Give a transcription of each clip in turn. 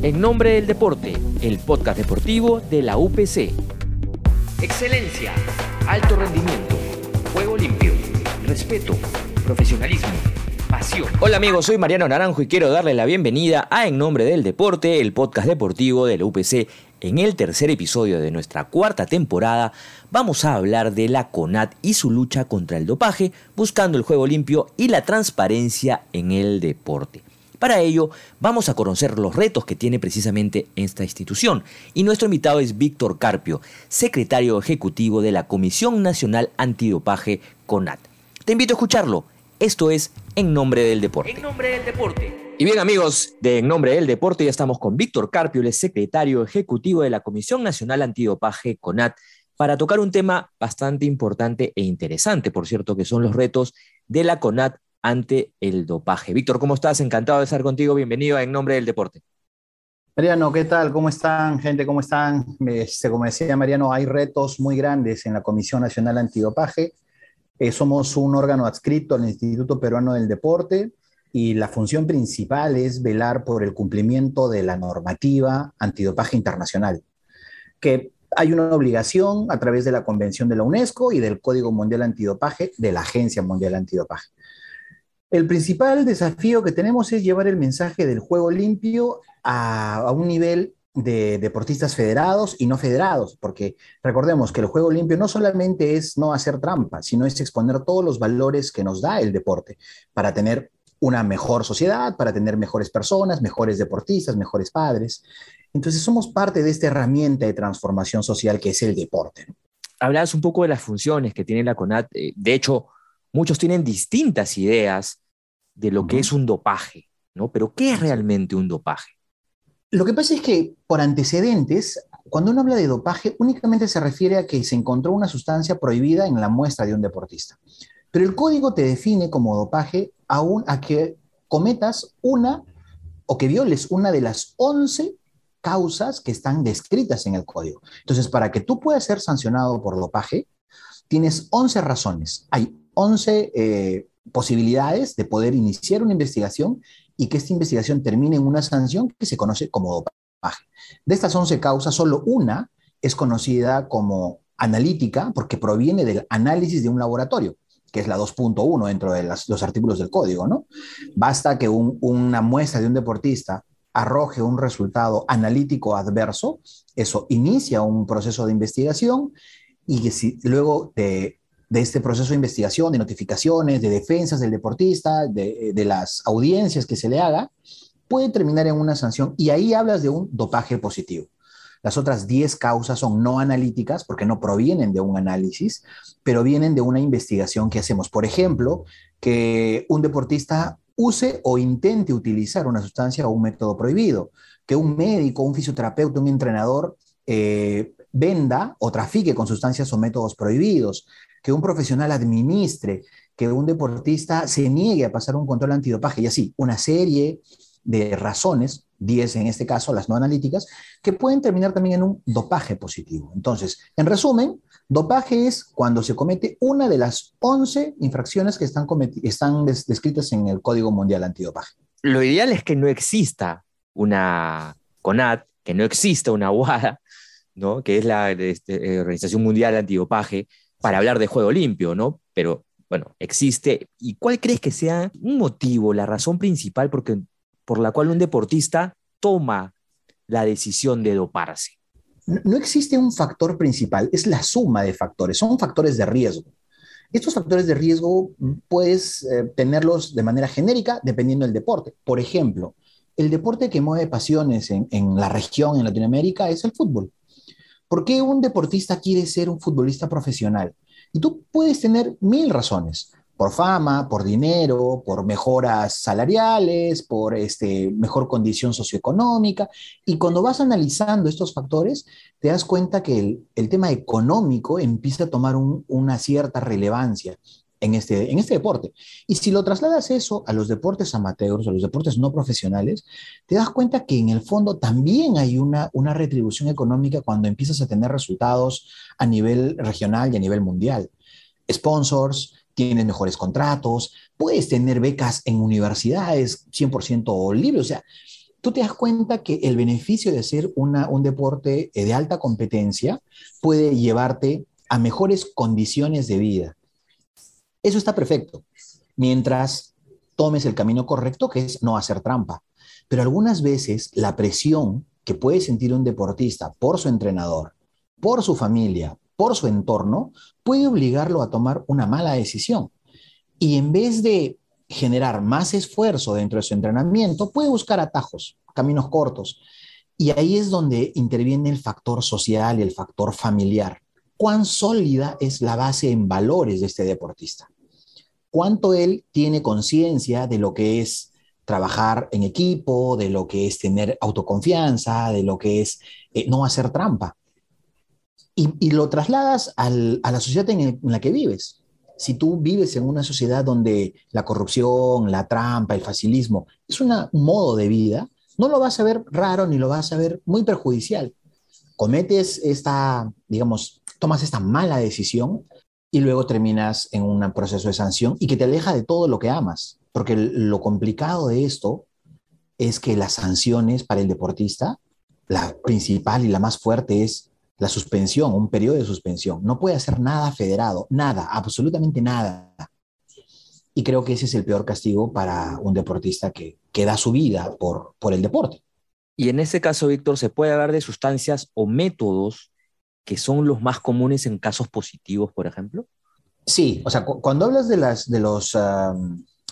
En nombre del deporte, el podcast deportivo de la UPC. Excelencia, alto rendimiento, juego limpio, respeto, profesionalismo, pasión. Hola amigos, soy Mariano Naranjo y quiero darle la bienvenida a En nombre del deporte, el podcast deportivo de la UPC. En el tercer episodio de nuestra cuarta temporada vamos a hablar de la CONAT y su lucha contra el dopaje, buscando el juego limpio y la transparencia en el deporte. Para ello, vamos a conocer los retos que tiene precisamente esta institución. Y nuestro invitado es Víctor Carpio, secretario ejecutivo de la Comisión Nacional Antidopaje, CONAT. Te invito a escucharlo. Esto es En Nombre del Deporte. En Nombre del Deporte. Y bien amigos, de En Nombre del Deporte ya estamos con Víctor Carpio, el secretario ejecutivo de la Comisión Nacional Antidopaje, CONAT, para tocar un tema bastante importante e interesante, por cierto, que son los retos de la CONAT ante el dopaje. Víctor, ¿cómo estás? Encantado de estar contigo. Bienvenido En Nombre del Deporte. Mariano, ¿qué tal? ¿Cómo están, gente? ¿Cómo están? Este, como decía Mariano, hay retos muy grandes en la Comisión Nacional Antidopaje. Eh, somos un órgano adscrito al Instituto Peruano del Deporte y la función principal es velar por el cumplimiento de la normativa antidopaje internacional, que hay una obligación a través de la Convención de la UNESCO y del Código Mundial Antidopaje de la Agencia Mundial Antidopaje. El principal desafío que tenemos es llevar el mensaje del juego limpio a, un nivel de deportistas federados y no federados, porque recordemos que el juego limpio no solamente es no hacer trampa, sino es exponer todos los valores que nos da el deporte para tener una mejor sociedad, para tener mejores personas, mejores deportistas, mejores padres. Entonces somos parte de esta herramienta de transformación social que es el deporte. Hablabas un poco de las funciones que tiene la CONAT. Eh, de hecho, muchos tienen distintas ideas de lo que es un dopaje, ¿no? Pero ¿qué es realmente un dopaje? Lo que pasa es que por antecedentes, cuando uno habla de dopaje, únicamente se refiere a que se encontró una sustancia prohibida en la muestra de un deportista. Pero el código te define como dopaje a que cometas una o que violes una de las 11 causas que están descritas en el código. Entonces, para que tú puedas ser sancionado por dopaje, tienes 11 razones. Hay 11 eh, posibilidades de poder iniciar una investigación y que esta investigación termine en una sanción que se conoce como dopaje. De estas 11 causas, solo una es conocida como analítica porque proviene del análisis de un laboratorio, que es la 2.1 dentro de los artículos del código, ¿no? Basta que una muestra de un deportista arroje un resultado analítico adverso, eso inicia un proceso de investigación y que si luego de de este proceso de investigación, de notificaciones, de defensas del deportista, de, las audiencias que se le haga, puede terminar en una sanción y ahí hablas de un dopaje positivo. Las otras 10 causas son no analíticas porque no provienen de un análisis, pero vienen de una investigación que hacemos. Por ejemplo, que un deportista use o intente utilizar una sustancia o un método prohibido, que un médico, un fisioterapeuta, un entrenador eh, venda o trafique con sustancias o métodos prohibidos, que un profesional administre, que un deportista se niegue a pasar un control antidopaje y así, una serie de razones, 10 en este caso, las no analíticas, que pueden terminar también en un dopaje positivo. Entonces, en resumen, dopaje es cuando se comete una de las 11 infracciones que están, descritas en el Código Mundial Antidopaje. Lo ideal es que no exista una CONAT, que no exista una UADA, ¿no? que es la este, eh, Organización Mundial Antidopaje, para hablar de juego limpio, ¿no? Pero bueno, existe. ¿Y cuál crees que sea un motivo, la razón principal porque, por la cual un deportista toma la decisión de doparse? No existe un factor principal, es la suma de factores, son factores de riesgo. Estos factores de riesgo puedes eh, tenerlos de manera genérica dependiendo del deporte. Por ejemplo, el deporte que mueve pasiones en, en la región, en Latinoamérica, es el fútbol. ¿Por qué un deportista quiere ser un futbolista profesional? Y tú puedes tener mil razones, por fama, por dinero, por mejoras salariales, por este, mejor condición socioeconómica. Y cuando vas analizando estos factores, te das cuenta que el, tema económico empieza a tomar una cierta relevancia en este, en este deporte. Y si lo trasladas eso a los deportes amateurs, a los deportes no profesionales, te das cuenta que en el fondo también hay una, una retribución económica cuando empiezas a tener resultados a nivel regional y a nivel mundial. Sponsors, tienes mejores contratos, puedes tener becas en universidades 100% libres, o sea, tú te das cuenta que el beneficio de hacer una, un deporte de alta competencia puede llevarte a mejores condiciones de vida. Eso está perfecto, mientras tomes el camino correcto, que es no hacer trampa. Pero algunas veces la presión que puede sentir un deportista por su entrenador, por su familia, por su entorno, puede obligarlo a tomar una mala decisión. Y en vez de generar más esfuerzo dentro de su entrenamiento, puede buscar atajos, caminos cortos. Y ahí es donde interviene el factor social y el factor familiar. ¿Cuán sólida es la base en valores de este deportista? ¿Cuánto él tiene conciencia de lo que es trabajar en equipo, de lo que es tener autoconfianza, de lo que es eh, no hacer trampa? Y, lo trasladas a la sociedad en la que vives si tú vives en una sociedad donde la corrupción, la trampa, el facilismo es un modo de vida, no lo vas a ver raro ni lo vas a ver muy perjudicial. Cometes esta, digamos, tomas esta mala decisión y luego terminas en un proceso de sanción y que te aleja de todo lo que amas. Porque lo complicado de esto es que las sanciones para el deportista, la principal y la más fuerte es la suspensión, un periodo de suspensión. No puede hacer nada federado, nada, absolutamente nada. Y creo que ese es el peor castigo para un deportista que, que da su vida por, por el deporte. Y en ese caso, Víctor, ¿se puede hablar de sustancias o métodos que son los más comunes en casos positivos, por ejemplo? Sí, o sea, cuando hablas de, las, de los,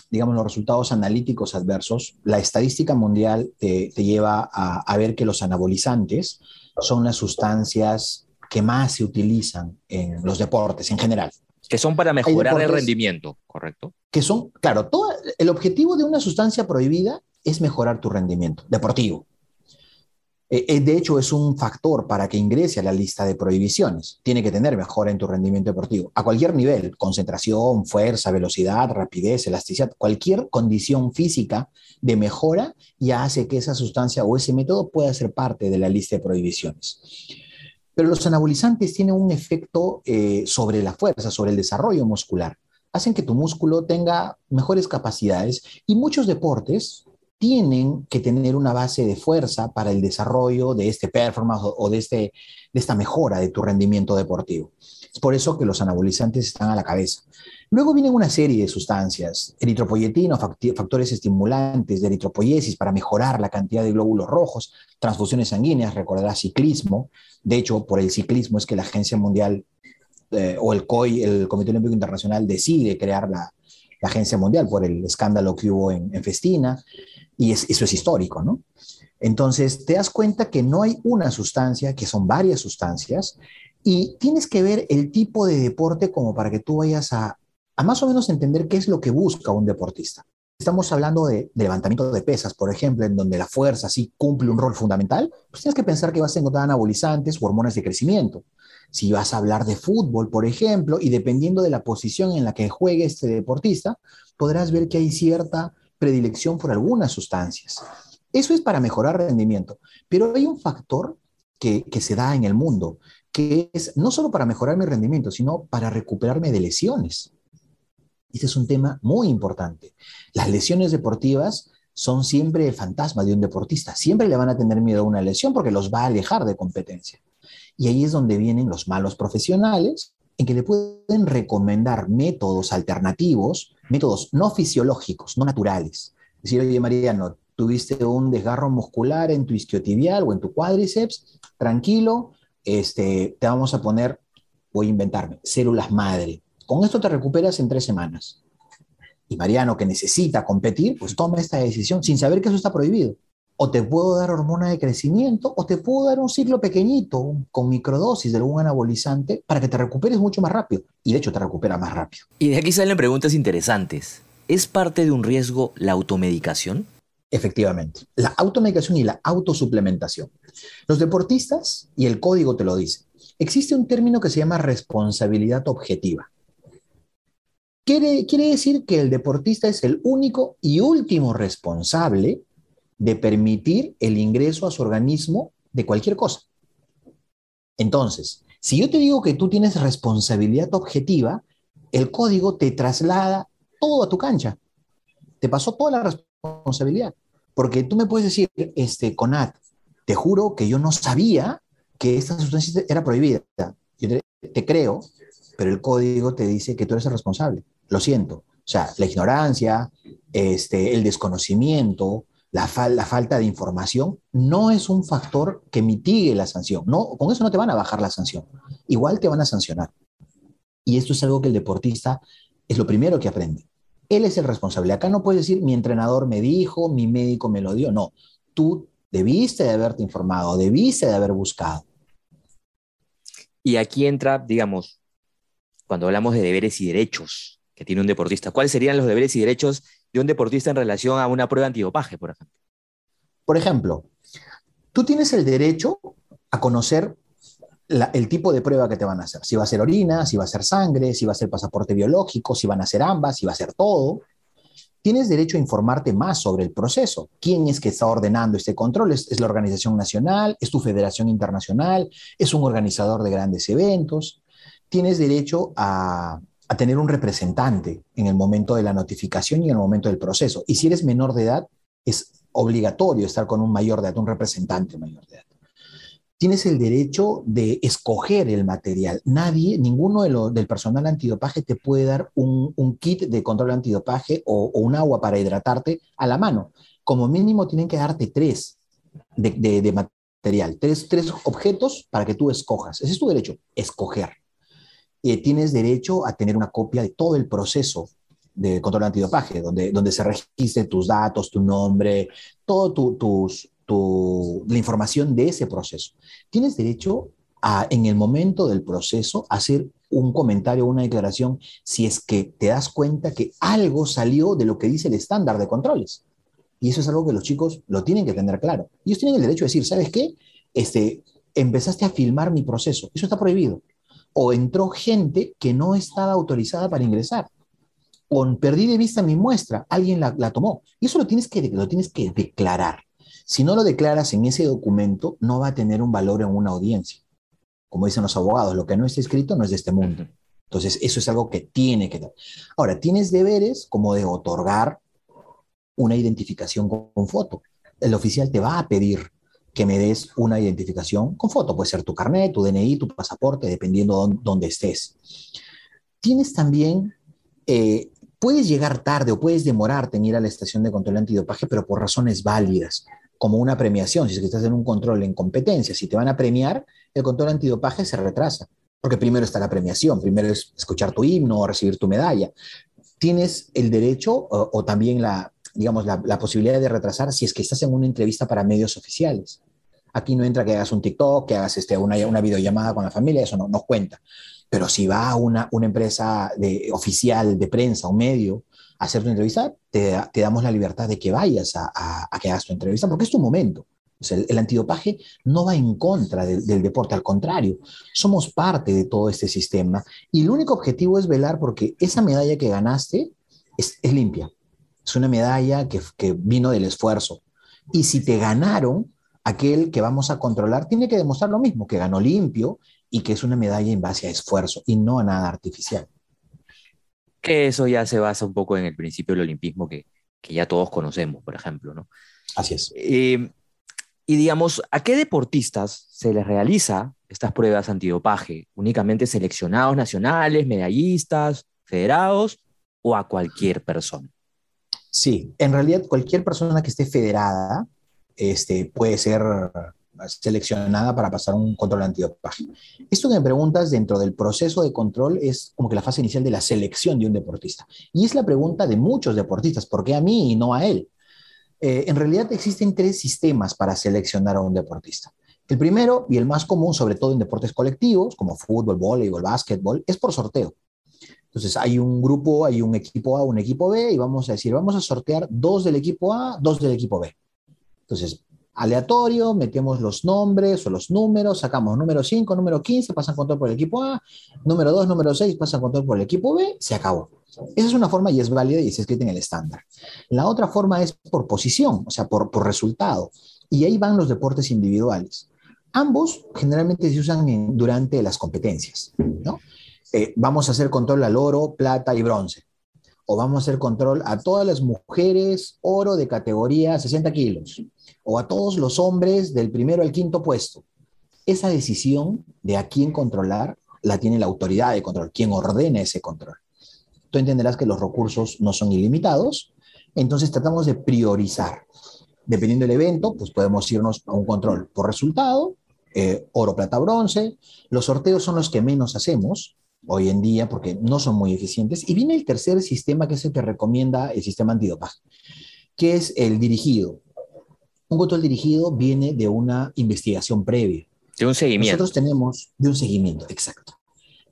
digamos, los resultados analíticos adversos, la estadística mundial te, te lleva a, a, ver que los anabolizantes son las sustancias que más se utilizan en los deportes en general. Que son para mejorar el rendimiento, ¿correcto? Que son, claro, todo, el objetivo de una sustancia prohibida es mejorar tu rendimiento deportivo. Eh, eh, de hecho, es un factor para que ingrese a la lista de prohibiciones. Tiene que tener mejora en tu rendimiento deportivo, a cualquier nivel, concentración, fuerza, velocidad, rapidez, elasticidad, cualquier condición física de mejora ya hace que esa sustancia o ese método pueda ser parte de la lista de prohibiciones. Pero los anabolizantes tienen un efecto eh, sobre la fuerza, sobre el desarrollo muscular. Hacen que tu músculo tenga mejores capacidades y muchos deportes, tienen que tener una base de fuerza para el desarrollo de este performance o de, este, de esta mejora de tu rendimiento deportivo. Es por eso que los anabolizantes están a la cabeza. Luego vienen una serie de sustancias, eritropoyetina, factores estimulantes de eritropoyesis para mejorar la cantidad de glóbulos rojos, transfusiones sanguíneas, recordarás ciclismo. De hecho, por el ciclismo es que la Agencia Mundial eh, o el COI, el Comité Olímpico Internacional, decide crear la, Agencia Mundial por el escándalo que hubo en Festina. Y eso es histórico, ¿no? Entonces, te das cuenta que no hay una sustancia, que son varias sustancias, y tienes que ver el tipo de deporte como para que tú vayas a, a más o menos entender qué es lo que busca un deportista. Estamos hablando de, de, levantamiento de pesas, por ejemplo, en donde la fuerza sí cumple un rol fundamental, pues tienes que pensar que vas a encontrar anabolizantes o hormonas de crecimiento. Si vas a hablar de fútbol, por ejemplo, y dependiendo de la posición en la que juegue este deportista, podrás ver que hay cierta predilección por algunas sustancias. Eso es para mejorar rendimiento, pero hay un factor que, que se da en el mundo, que es no solo para mejorar mi rendimiento, sino para recuperarme de lesiones. Este es un tema muy importante. Las lesiones deportivas son siempre el fantasma de un deportista. Siempre le van a tener miedo a una lesión porque los va a alejar de competencia. Y ahí es donde vienen los malos profesionales en que le pueden recomendar métodos alternativos, métodos no fisiológicos, no naturales. Decir, oye, Mariano, tuviste un desgarro muscular en tu isquiotibial o en tu cuádriceps, tranquilo, este, te vamos a poner, voy a inventarme, células madre. Con esto te recuperas en tres semanas. Y Mariano, que necesita competir, pues toma esta decisión sin saber que eso está prohibido o te puedo dar hormona de crecimiento, o te puedo dar un ciclo pequeñito con microdosis de algún anabolizante para que te recuperes mucho más rápido. Y de hecho te recupera más rápido. Y de aquí salen preguntas interesantes. ¿Es parte de un riesgo la automedicación? Efectivamente, la automedicación y la autosuplementación. Los deportistas, y el código te lo dice, existe un término que se llama responsabilidad objetiva. Quiere, quiere decir que el deportista es el único y último responsable de permitir el ingreso a su organismo de cualquier cosa. Entonces, si yo te digo que tú tienes responsabilidad objetiva, el código te traslada todo a tu cancha. Te pasó toda la responsabilidad. Porque tú me puedes decir, este, Conat, te juro que yo no sabía que esta sustancia era prohibida. Yo te, creo, pero el código te dice que tú eres el responsable. Lo siento. O sea, la ignorancia, este, el desconocimiento, la, falta de información, no es un factor que mitigue la sanción. No, con eso no te van a bajar la sanción. Igual te van a sancionar. Y esto es algo que el deportista es lo primero que aprende. Él es el responsable. Acá no puedes decir, mi entrenador me dijo, mi médico me lo dio. No, tú debiste de haberte informado, debiste de haber buscado. Y aquí entra, digamos, cuando hablamos de deberes y derechos que tiene un deportista, ¿cuáles serían los deberes y derechos de un deportista en relación a una prueba antidopaje, por ejemplo? Por ejemplo, tú tienes el derecho a conocer el tipo de prueba que te van a hacer. Si va a ser orina, si va a ser sangre, si va a ser pasaporte biológico, si van a ser ambas, si va a ser todo. Tienes derecho a informarte más sobre el proceso. ¿Quién es que está ordenando este control? ¿Es, la organización nacional? ¿Es tu federación internacional? ¿Es un organizador de grandes eventos? Tienes derecho a, a tener un representante en el momento de la notificación y en el momento del proceso. Y si eres menor de edad, es obligatorio estar con un mayor de edad, un representante mayor de edad tienes el derecho de escoger el material. Nadie, ninguno de del personal antidopaje te puede dar un, kit de control antidopaje o, un agua para hidratarte a la mano. Como mínimo tienen que darte tres de, material, tres, tres, objetos para que tú escojas. Ese es tu derecho, escoger. Y tienes derecho a tener una copia de todo el proceso de control antidopaje, donde, donde se registren tus datos, tu nombre, todos tus, la información de ese proceso. Tienes derecho a, en el momento del proceso, hacer un comentario una declaración si es que te das cuenta que algo salió de lo que dice el estándar de controles. Y eso es algo que los chicos lo tienen que tener claro. Ellos tienen el derecho de decir, ¿sabes qué? Este, empezaste a filmar mi proceso. Eso está prohibido. O entró gente que no estaba autorizada para ingresar. O perdí de vista mi muestra. Alguien la, la tomó. Y eso lo tienes, que, lo tienes que declarar. Si no lo declaras en ese documento, no va a tener un valor en una audiencia. Como dicen los abogados, lo que no está escrito no es de este mundo. Entonces, eso es algo que tiene que dar. Ahora, tienes deberes como de otorgar una identificación con, foto. El oficial te va a pedir que me des una identificación con foto. Puede ser tu carnet, tu DNI, tu pasaporte, dependiendo de dónde estés. Tienes también, eh, puedes llegar tarde o puedes demorarte en ir a la estación de control antidopaje, pero por razones válidas como una premiación. Si es que estás en un control en competencia, si te van a premiar, el control antidopaje se retrasa. Porque primero está la premiación, primero es escuchar tu himno o recibir tu medalla. Tienes el derecho o, también la, digamos, la, posibilidad de retrasar si es que estás en una entrevista para medios oficiales. Aquí no entra que hagas un TikTok, que hagas este, una, una videollamada con la familia, eso no, no cuenta. Pero si va a una, una empresa de, oficial de prensa, un medio, hacer tu entrevista, te, te, damos la libertad de que vayas a, a, que hagas tu entrevista, porque es tu momento. el, antidopaje no va en contra del deporte, al contrario, somos parte de todo este sistema y el único objetivo es velar porque esa medalla que ganaste es, es limpia, es una medalla que, que vino del esfuerzo. Y si te ganaron, aquel que vamos a controlar tiene que demostrar lo mismo, que ganó limpio y que es una medalla en base a esfuerzo y no a nada artificial que eso ya se basa un poco en el principio del olimpismo que, que ya todos conocemos, por ejemplo, ¿no? Así es. Eh, y digamos, ¿a qué deportistas se les realiza estas pruebas antidopaje? ¿Únicamente seleccionados nacionales, medallistas, federados o a cualquier persona? Sí, en realidad cualquier persona que esté federada este, puede ser seleccionada para pasar un control antidopaje. Esto que me preguntas dentro del proceso de control es como que la fase inicial de la selección de un deportista. Y es la pregunta de muchos deportistas, ¿por qué a mí y no a él? Eh, en realidad existen tres sistemas para seleccionar a un deportista. El primero y el más común, sobre todo en deportes colectivos, como fútbol, voleibol, básquetbol, es por sorteo. Entonces hay un grupo, hay un equipo A, un equipo B, y vamos a decir, vamos a sortear dos del equipo A, dos del equipo B. Entonces, aleatorio, metemos los nombres o los números, sacamos número 5, número 15, pasan control por el equipo A, número 2, número 6, pasan control por el equipo B, se acabó. Esa es una forma y es válida y se escrita en el estándar. La otra forma es por posición, o sea, por, por resultado. Y ahí van los deportes individuales. Ambos generalmente se usan durante las competencias, ¿no? Eh, vamos a hacer control al oro, plata y bronce. o vamos a hacer control a todas las mujeres oro de categoría 60 kilos, o a todos los hombres del primero al quinto puesto. Esa decisión de a quién controlar la tiene la autoridad de control, quien ordena ese control. Tú entenderás que los recursos no son ilimitados, entonces tratamos de priorizar. Dependiendo del evento, pues podemos irnos a un control por resultado, eh, oro, plata, bronce. Los sorteos son los que menos hacemos hoy en día porque no son muy eficientes. Y viene el tercer sistema que el que recomienda el sistema antidopaje, que es el dirigido. Un control dirigido viene de una investigación previa. De un seguimiento. Nosotros tenemos de un seguimiento, exacto.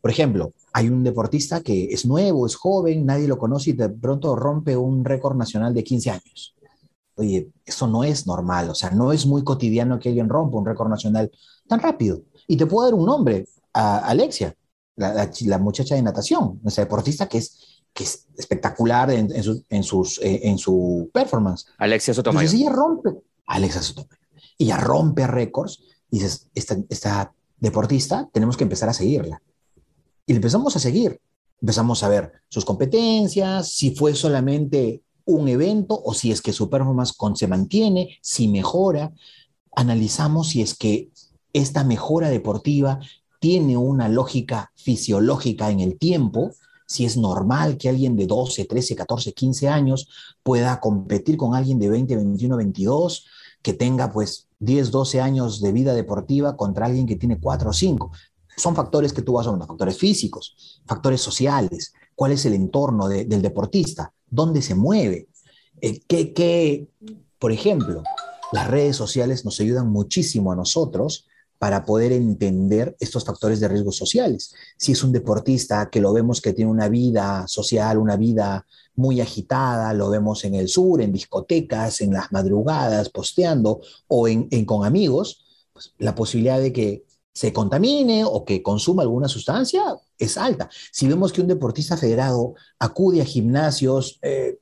Por ejemplo, hay un deportista que es nuevo, es joven, nadie lo conoce y de pronto rompe un récord nacional de 15 años. Oye, eso no es normal, o sea, no es muy cotidiano que alguien rompa un récord nacional tan rápido. Y te puedo dar un nombre, a Alexia, la, muchacha de natación, esa deportista que es, que es espectacular en, en, sus, eh, en su performance. Alexia Sotomayor. Entonces ella rompe, Alexia Sotomayor, y ella rompe récords, y dices, esta, esta deportista tenemos que empezar a seguirla. Y le empezamos a seguir. Empezamos a ver sus competencias, si fue solamente un evento o si es que su performance con, se mantiene, si mejora. Analizamos si es que esta mejora deportiva tiene una lógica fisiológica en el tiempo, si es normal que alguien de 12, 13, 14, 15 años pueda competir con alguien de 20, 21, 22, que tenga pues 10, 12 años de vida deportiva contra alguien que tiene 4 o 5 son factores que tú vas a ver, factores físicos, factores sociales, cuál es el entorno del deportista, dónde se mueve, eh, qué, por ejemplo, las redes sociales nos ayudan muchísimo a nosotros para poder entender estos factores de riesgo sociales. Si es un deportista que lo vemos que tiene una vida social, una vida muy agitada, lo vemos en el sur, en discotecas, en las madrugadas, posteando o en, con amigos, pues la posibilidad de que se contamine o que consuma alguna sustancia es alta. Si vemos que un deportista federado acude a gimnasios eh,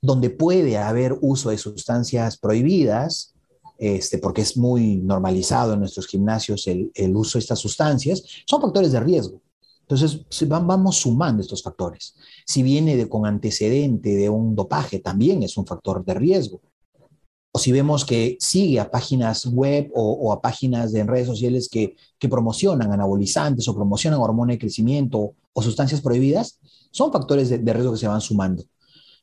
donde puede haber uso de sustancias prohibidas, este, porque es muy normalizado en nuestros gimnasios el, uso de estas sustancias, son factores de riesgo. Entonces, vamos sumando estos factores. Si viene de, con antecedente de un dopaje, también es un factor de riesgo o si vemos que sigue a páginas web o, a páginas de redes sociales que, promocionan anabolizantes o promocionan hormona de crecimiento o sustancias prohibidas, son factores de, riesgo que se van sumando.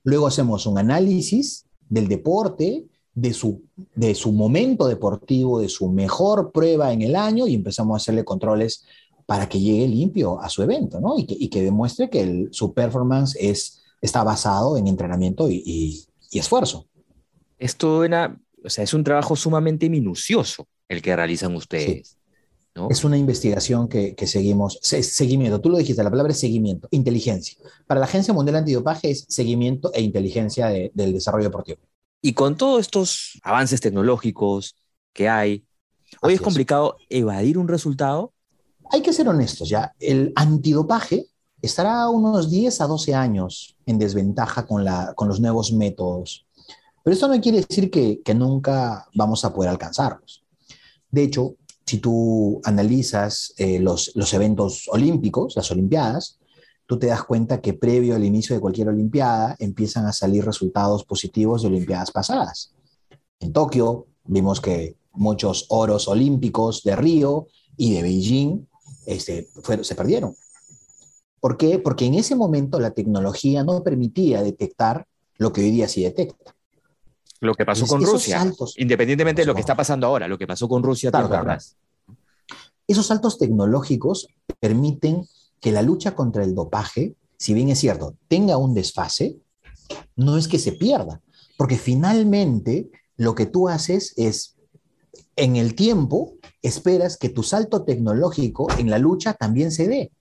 Luego hacemos un análisis del deporte, de su, de su momento deportivo, de su mejor prueba en el año y empezamos a hacerle controles para que llegue limpio a su evento, ¿no? Y que, demuestre que su performance es, está basado en entrenamiento y esfuerzo. Esto era, o sea, es un trabajo sumamente minucioso el que realizan ustedes. ¿no? Es una investigación que, seguimos, seguimiento, tú lo dijiste, la palabra es seguimiento, inteligencia. Para la Agencia Mundial Antidopaje es seguimiento e inteligencia del desarrollo deportivo. Y con todos estos avances tecnológicos que hay, hoy es complicado evadir un resultado. Hay que ser honestos, ya. El antidopaje estará unos 10 a 12 años en desventaja con, la, con los nuevos métodos pero esto no quiere decir que, nunca vamos a poder alcanzarlos. De hecho, si tú analizas eh, los, los eventos olímpicos, las Olimpiadas, tú te das cuenta que previo al inicio de cualquier Olimpiada empiezan a salir resultados positivos de Olimpiadas pasadas. En Tokio vimos que muchos oros olímpicos de Río y de Beijing este, se perdieron. ¿Por qué? Porque en ese momento la tecnología no permitía detectar lo que hoy día sí detecta. Lo que pasó con Rusia, independientemente de lo que está pasando ahora, lo que pasó con Rusia Esos saltos tecnológicos permiten que la lucha contra el dopaje, si bien es cierto, tenga un desfase, no es que se pierda, porque finalmente lo que tú haces es, en el tiempo, esperas que tu salto tecnológico en la lucha también se dé.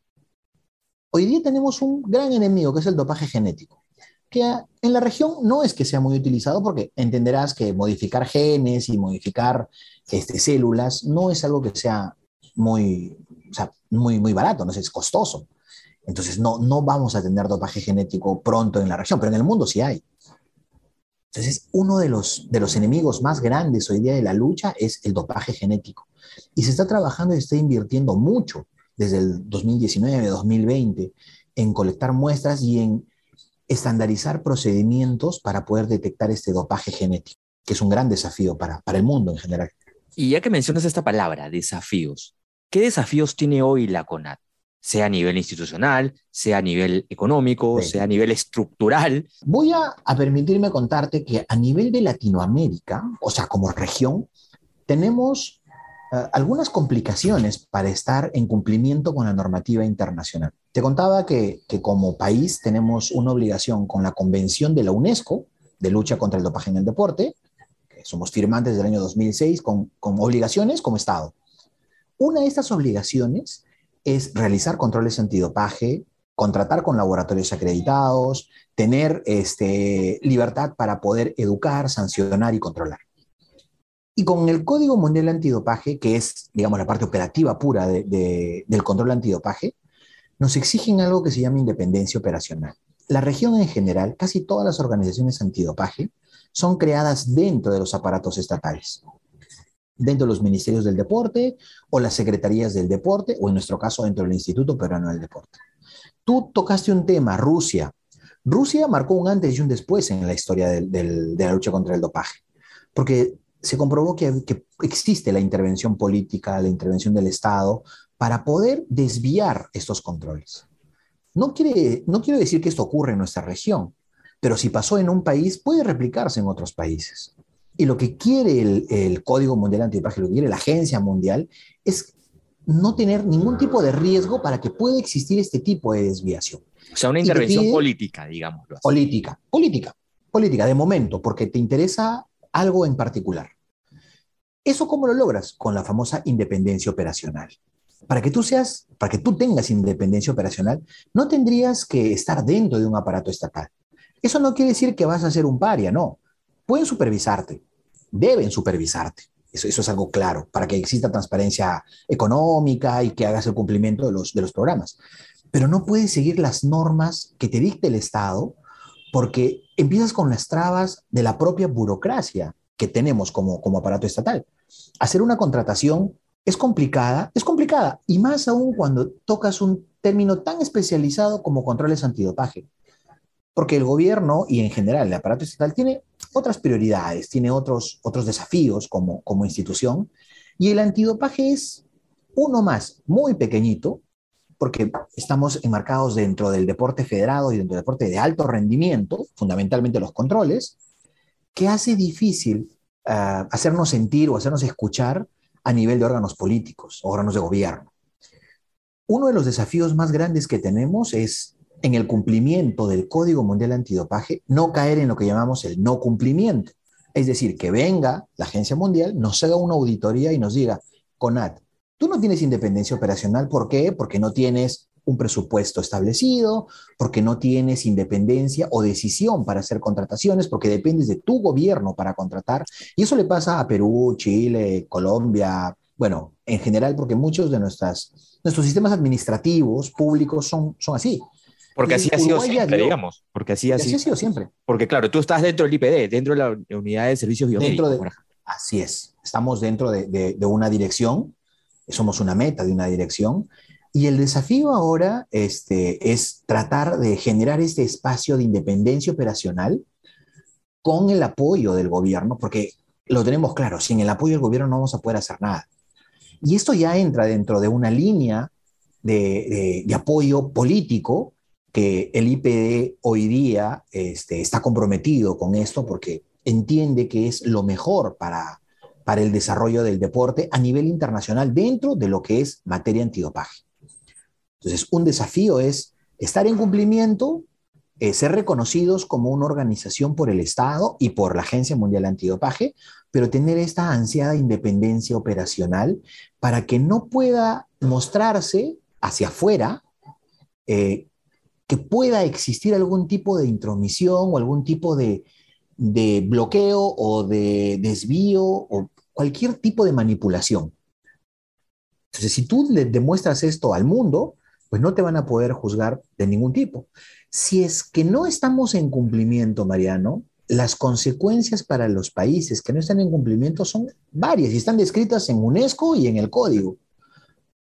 Hoy día tenemos un gran enemigo que es el dopaje genético que en la región no es que sea muy utilizado porque entenderás que modificar genes y modificar este, células no es algo que sea muy, muy, muy barato, no es, costoso. Entonces no, no vamos a tener dopaje genético pronto en la región, pero en el mundo sí hay. Entonces, uno de los, de los enemigos más grandes hoy día de la lucha es el dopaje genético. Y se está trabajando y se está invirtiendo mucho desde el 2019, 2020 en colectar muestras y en estandarizar procedimientos para poder detectar este dopaje genético, que es un gran desafío para, para el mundo en general. Y ya que mencionas esta palabra, desafíos, ¿qué desafíos tiene hoy la CONAT? Sea a nivel institucional, sea a nivel económico, sea a nivel estructural. Voy a, a permitirme contarte que a nivel de Latinoamérica, o sea, como región, tenemos uh, algunas complicaciones para estar en cumplimiento con la normativa internacional. Te contaba que, que, como país tenemos una obligación con la Convención de la UNESCO de lucha contra el dopaje en el deporte, que somos firmantes desde el año 2006 con, con obligaciones como Estado. Una de estas obligaciones es realizar controles antidopaje, contratar con laboratorios acreditados, tener este, libertad para poder educar, sancionar y controlar. Y con el Código Mundial Antidopaje, que es, digamos, la parte operativa pura de, de, del control antidopaje, nos exigen algo que se llama independencia operacional. La región en general, casi todas las organizaciones antidopaje, son creadas dentro de los aparatos estatales, dentro de los ministerios del deporte o las secretarías del deporte, o en nuestro caso dentro del Instituto Peruano del Deporte. Tú tocaste un tema, Rusia. Rusia marcó un antes y un después en la historia del, del, de la lucha contra el dopaje, porque se comprobó que, que, existe la intervención política, la intervención del Estado, para poder desviar estos controles. No, quiere, no quiero decir que esto ocurre en nuestra región, pero si pasó en un país, puede replicarse en otros países. Y lo que quiere el, el Código Mundial Antidopaje, lo que quiere la Agencia Mundial, es no tener ningún tipo de riesgo para que pueda existir este tipo de desviación. O sea, una intervención pide, política, digámoslo. Así. Política, política, política, de momento, porque te interesa algo en particular. ¿Eso cómo lo logras? Con la famosa independencia operacional. Para que tú seas, para que tú tengas independencia operacional, no tendrías que estar dentro de un aparato estatal. Eso no quiere decir que vas a ser un paria, no. Pueden supervisarte, deben supervisarte. Eso, es algo claro, para que exista transparencia económica y que hagas el cumplimiento de los, de los programas. Pero no puedes seguir las normas que te dicte el Estado porque empiezas con las trabas de la propia burocracia que tenemos como, como aparato estatal. Hacer una contratación es complicada, es complicada, y más aún cuando tocas un término tan especializado como controles antidopaje. Porque el gobierno y en general el aparato estatal tiene otras prioridades, tiene otros, otros desafíos como, como institución, y el antidopaje es uno más, muy pequeñito, porque estamos enmarcados dentro del deporte federado y dentro del deporte de alto rendimiento, fundamentalmente los controles, que hace difícil uh, hacernos sentir o hacernos escuchar a nivel de órganos políticos, órganos de gobierno. Uno de los desafíos más grandes que tenemos es en el cumplimiento del Código Mundial Antidopaje, no caer en lo que llamamos el no cumplimiento. Es decir, que venga la Agencia Mundial, nos haga una auditoría y nos diga, CONAT, Tú no tienes independencia operacional, ¿por qué? Porque no tienes un presupuesto establecido, porque no tienes independencia o decisión para hacer contrataciones, porque dependes de tu gobierno para contratar. Y eso le pasa a Perú, Chile, Colombia, bueno, en general, porque muchos de nuestras, nuestros sistemas administrativos públicos son, son así. Porque así ha sido siempre, digamos. Porque así ha, así ha sido siempre. Porque claro, tú estás dentro del IPD, dentro de la unidad de servicios biomédicos. De, así es. Estamos dentro de, de, de una dirección somos una meta de una dirección. Y el desafío ahora este, es tratar de generar este espacio de independencia operacional con el apoyo del gobierno, porque lo tenemos claro, sin el apoyo del gobierno no vamos a poder hacer nada. Y esto ya entra dentro de una línea de, de, de apoyo político que el IPD hoy día este, está comprometido con esto porque entiende que es lo mejor para, para el desarrollo del deporte a nivel internacional dentro de lo que es materia antidopaje. Entonces, un desafío es estar en cumplimiento, eh, ser reconocidos como una organización por el Estado y por la Agencia Mundial Antidopaje, pero tener esta ansiada independencia operacional para que no pueda mostrarse hacia afuera eh, que pueda existir algún tipo de intromisión o algún tipo de, de bloqueo o de desvío o cualquier tipo de manipulación. Entonces, si tú le demuestras esto al mundo, pues no te van a poder juzgar de ningún tipo. Si es que no estamos en cumplimiento, Mariano, las consecuencias para los países que no están en cumplimiento son varias y están descritas en UNESCO y en el código.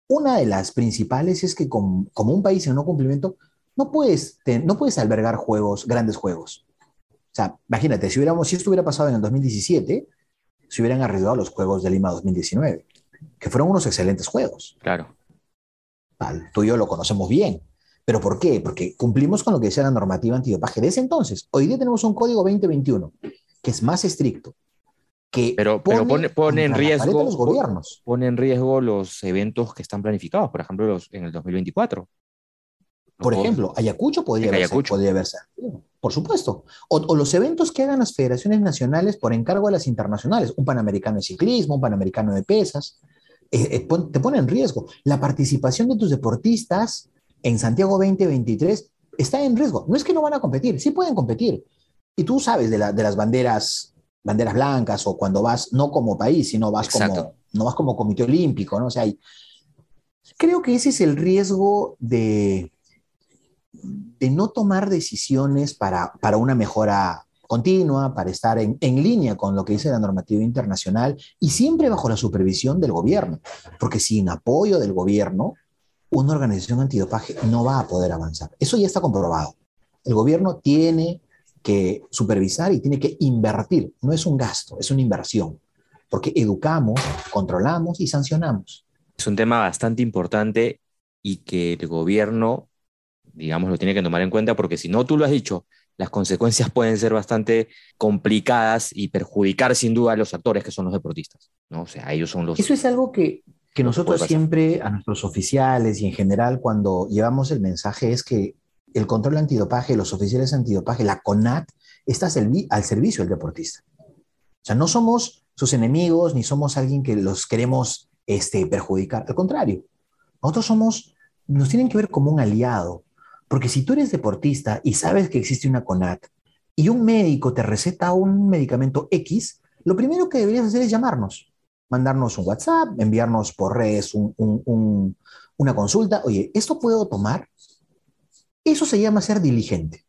Una de las principales es que como, como un país en no cumplimiento, no puedes, no puedes albergar juegos, grandes juegos. O sea, imagínate, si, hubiéramos, si esto hubiera pasado en el 2017, se hubieran arriesgado los juegos de Lima 2019, que fueron unos excelentes juegos. Claro. tú y yo lo conocemos bien. ¿Pero por qué? Porque cumplimos con lo que decía la normativa antidopaje de ese entonces. Hoy día tenemos un código 2021 que es más estricto, que pero, pone, pone, en riesgo los gobiernos. Pone en riesgo los eventos que están planificados, por ejemplo, los, en el 2024. Por ejemplo, Ayacucho podría, Ayacucho. podría verse. Por supuesto. O, los eventos que hagan las federaciones nacionales por encargo de las internacionales, un Panamericano de ciclismo, un Panamericano de pesas, eh, eh, te pone en riesgo. La participación de tus deportistas en Santiago 2023 está en riesgo. No es que no van a competir, sí pueden competir. Y tú sabes de, de las banderas, banderas blancas o cuando vas no como país, sino vas como, no vas como comité olímpico, ¿no? O sea, creo que ese es el riesgo de, de no tomar decisiones para, para una mejora continua, para estar en, en, línea con lo que dice la normativa internacional y siempre bajo la supervisión del gobierno, porque sin apoyo del gobierno, una organización antidopaje no va a poder avanzar. Eso ya está comprobado. El gobierno tiene que supervisar y tiene que invertir. No es un gasto, es una inversión, porque educamos, controlamos y sancionamos. Es un tema bastante importante y que el gobierno digamos, lo tiene que tomar en cuenta porque si no, tú lo has dicho, las consecuencias pueden ser bastante complicadas y perjudicar sin duda a los actores que son los deportistas, ¿no? O sea, ellos son los... Eso es algo que, que nosotros siempre a nuestros oficiales y en general cuando llevamos el mensaje es que el control antidopaje, los oficiales antidopaje, la CONAT, está al servicio del deportista. O sea, no somos sus enemigos ni somos alguien que los queremos este, perjudicar. Al contrario, nosotros somos, nos tienen que ver como un aliado, porque si tú eres deportista y sabes que existe una CONAT y un médico te receta un medicamento X, lo primero que deberías hacer es llamarnos, mandarnos un WhatsApp, enviarnos por redes una consulta. Oye, ¿esto puedo tomar? Eso se llama ser diligente.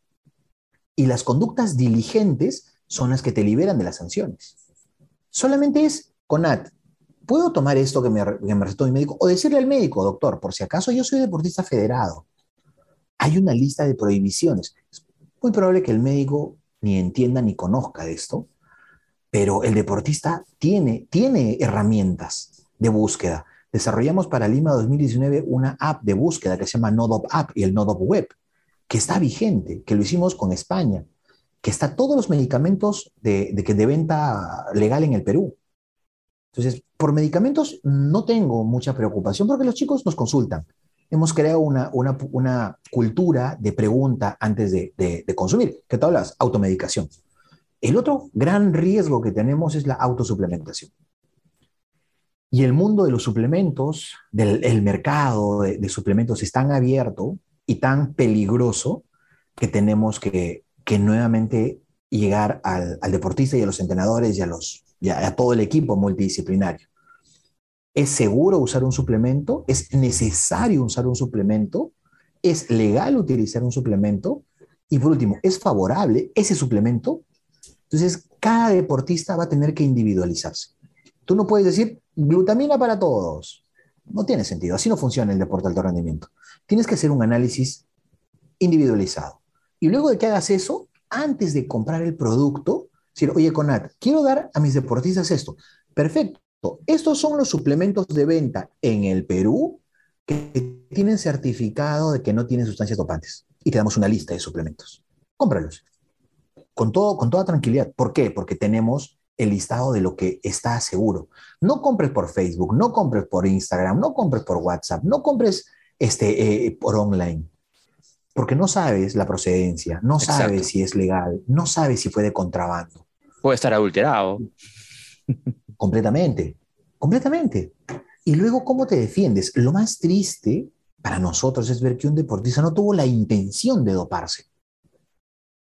Y las conductas diligentes son las que te liberan de las sanciones. Solamente es CONAT. ¿Puedo tomar esto que me, que me recetó mi médico? O decirle al médico, doctor, por si acaso yo soy deportista federado hay una lista de prohibiciones. Es muy probable que el médico ni entienda ni conozca de esto, pero el deportista tiene, herramientas de búsqueda. Desarrollamos para Lima 2019 una app de búsqueda que se llama Nodop App y el Nodop Web, que está vigente, que lo hicimos con España, que está todos los medicamentos de, de, de venta legal en el Perú. Entonces, por medicamentos no tengo mucha preocupación porque los chicos nos consultan hemos creado una, una, cultura de pregunta antes de, de, consumir, que tú hablas, automedicación. El otro gran riesgo que tenemos es la autosuplementación. Y el mundo de los suplementos, del el mercado de, suplementos es tan abierto y tan peligroso que tenemos que, que nuevamente llegar al, deportista y a los entrenadores y a, los, y a todo el equipo multidisciplinario. ¿Es seguro usar un suplemento? ¿Es necesario usar un suplemento? ¿Es legal utilizar un suplemento? Y por último, ¿es favorable ese suplemento? Entonces, cada deportista va a tener que individualizarse. Tú no puedes decir glutamina para todos. No tiene sentido. Así no funciona el deporte de alto rendimiento. Tienes que hacer un análisis individualizado. Y luego de que hagas eso, antes de comprar el producto, decir, oye, Conat, quiero dar a mis deportistas esto. Perfecto. Estos son los suplementos de venta en el Perú que tienen certificado de que no tienen sustancias dopantes. Y te damos una lista de suplementos. Cómpralos. Con, todo, con toda tranquilidad. ¿Por qué? Porque tenemos el listado de lo que está seguro. No compres por Facebook, no compres por Instagram, no compres por WhatsApp, no compres este, eh, por online. Porque no sabes la procedencia, no sabes si es legal, no sabes si fue de contrabando. Puede estar adulterado. Completamente, completamente. Y luego, ¿cómo te defiendes? Lo más triste para nosotros es ver que un deportista no tuvo la intención de doparse,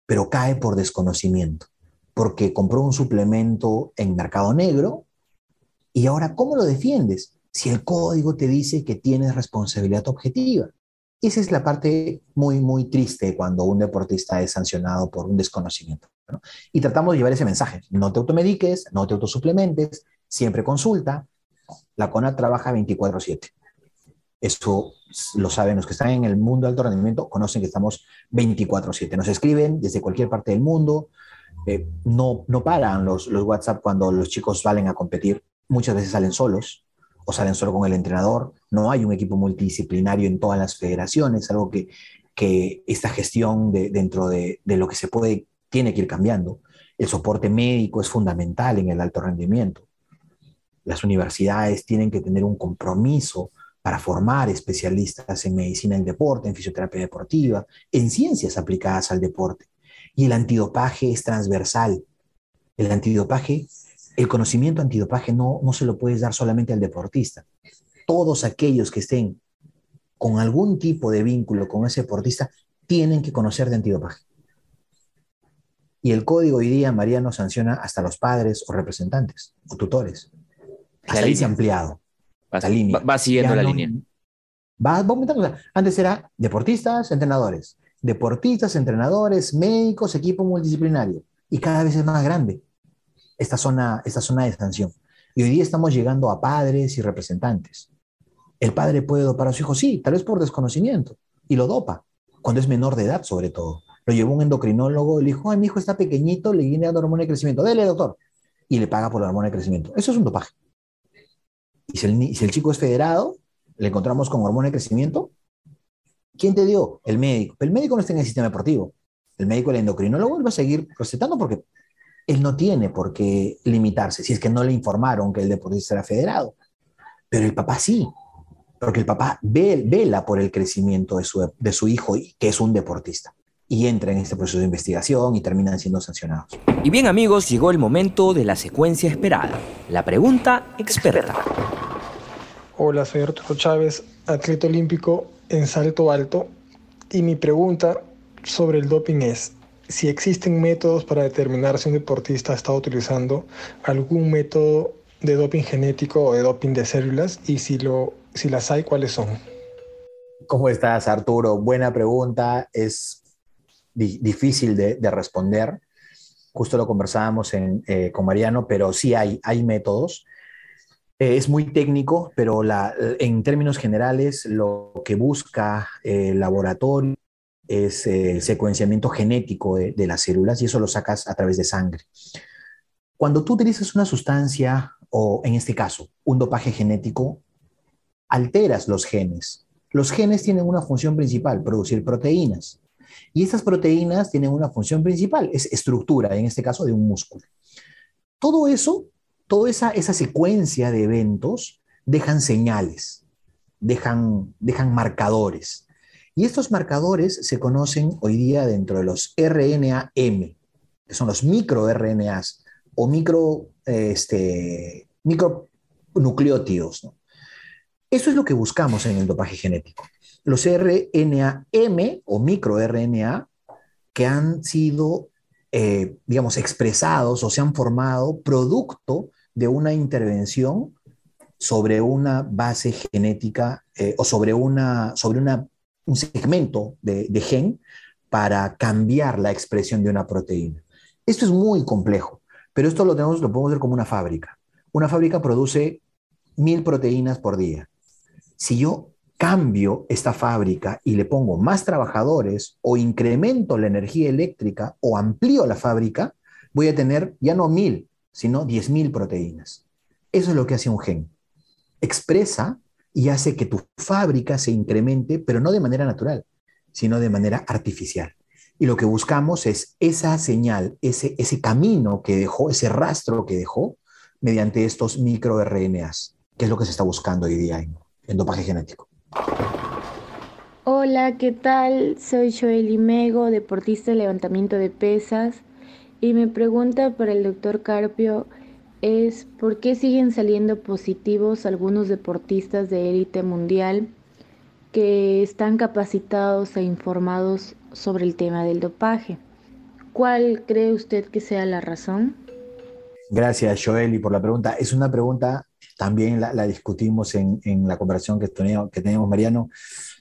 pero cae por desconocimiento, porque compró un suplemento en mercado negro y ahora, ¿cómo lo defiendes? Si el código te dice que tienes responsabilidad objetiva. Esa es la parte muy, muy triste cuando un deportista es sancionado por un desconocimiento. Y tratamos de llevar ese mensaje. No te automediques, no te autosuplementes, siempre consulta. La CONA trabaja 24/7. Eso lo saben los que están en el mundo de alto rendimiento, conocen que estamos 24/7. Nos escriben desde cualquier parte del mundo, eh, no, no paran los, los WhatsApp cuando los chicos salen a competir, muchas veces salen solos o salen solo con el entrenador, no hay un equipo multidisciplinario en todas las federaciones, algo que, que esta gestión de, dentro de, de lo que se puede tiene que ir cambiando. El soporte médico es fundamental en el alto rendimiento. Las universidades tienen que tener un compromiso para formar especialistas en medicina del deporte, en fisioterapia deportiva, en ciencias aplicadas al deporte. Y el antidopaje es transversal. El antidopaje, el conocimiento antidopaje no, no se lo puedes dar solamente al deportista. Todos aquellos que estén con algún tipo de vínculo con ese deportista tienen que conocer de antidopaje. Y el código hoy día, Mariano, sanciona hasta los padres o representantes o tutores. Hasta se ha ampliado. Va, la línea. va siguiendo Ya la no- línea. Va, va aumentando. O sea, antes era deportistas, entrenadores. Deportistas, entrenadores, médicos, equipo multidisciplinario. Y cada vez es más grande esta zona, esta zona de sanción. Y hoy día estamos llegando a padres y representantes. El padre puede dopar a su hijo, sí, tal vez por desconocimiento, y lo dopa, cuando es menor de edad sobre todo. Lo llevó un endocrinólogo y le dijo, ay, mi hijo está pequeñito, le viene dando hormona de crecimiento, dele, doctor. Y le paga por la hormona de crecimiento. Eso es un dopaje. Y si el, si el chico es federado, le encontramos con hormona de crecimiento, ¿quién te dio? El médico. El médico no está en el sistema deportivo. El médico, el endocrinólogo, él va a seguir recetando porque él no tiene por qué limitarse, si es que no le informaron que el deportista era federado. Pero el papá sí, porque el papá ve- vela por el crecimiento de su, de su hijo, y- que es un deportista. Y entra en este proceso de investigación y terminan siendo sancionados. Y bien amigos, llegó el momento de la secuencia esperada. La pregunta experta. Hola, soy Arturo Chávez, atleta olímpico en salto alto. Y mi pregunta sobre el doping es si existen métodos para determinar si un deportista ha estado utilizando algún método de doping genético o de doping de células y si, lo, si las hay, cuáles son. ¿Cómo estás, Arturo? Buena pregunta. Es di- difícil de, de responder. Justo lo conversábamos eh, con Mariano, pero sí hay, hay métodos. Eh, es muy técnico, pero en términos generales lo que busca el laboratorio es eh, el secuenciamiento genético de, de las células y eso lo sacas a través de sangre. Cuando tú utilizas una sustancia, o en este caso, un dopaje genético, alteras los genes. Los genes tienen una función principal, producir proteínas. Y estas proteínas tienen una función principal, es estructura, en este caso de un músculo. Todo eso, toda esa, esa secuencia de eventos dejan señales, dejan, dejan marcadores. Y estos marcadores se conocen hoy día dentro de los RNA-M, que son los microRNAs o micro, este, micronucleótidos. ¿no? Eso es lo que buscamos en el dopaje genético. Los RNA-M o microRNA que han sido, eh, digamos, expresados o se han formado producto de una intervención sobre una base genética eh, o sobre, una, sobre una, un segmento de, de gen para cambiar la expresión de una proteína. Esto es muy complejo, pero esto lo, tenemos, lo podemos ver como una fábrica. Una fábrica produce mil proteínas por día. Si yo cambio esta fábrica y le pongo más trabajadores o incremento la energía eléctrica o amplío la fábrica, voy a tener ya no mil, sino diez mil proteínas. Eso es lo que hace un gen. Expresa y hace que tu fábrica se incremente, pero no de manera natural, sino de manera artificial. Y lo que buscamos es esa señal, ese, ese camino que dejó, ese rastro que dejó mediante estos microRNAs, que es lo que se está buscando hoy día en, dopaje genético. Hola, ¿qué tal? Soy Joel Mego, deportista de levantamiento de pesas. Y mi pregunta para el doctor Carpio es ¿por qué siguen saliendo positivos algunos deportistas de élite mundial que están capacitados e informados sobre el tema del dopaje? ¿Cuál cree usted que sea la razón? Gracias, Joel, y por la pregunta. Es una pregunta, también la, discutimos en, la conversación que teníamos, Mariano.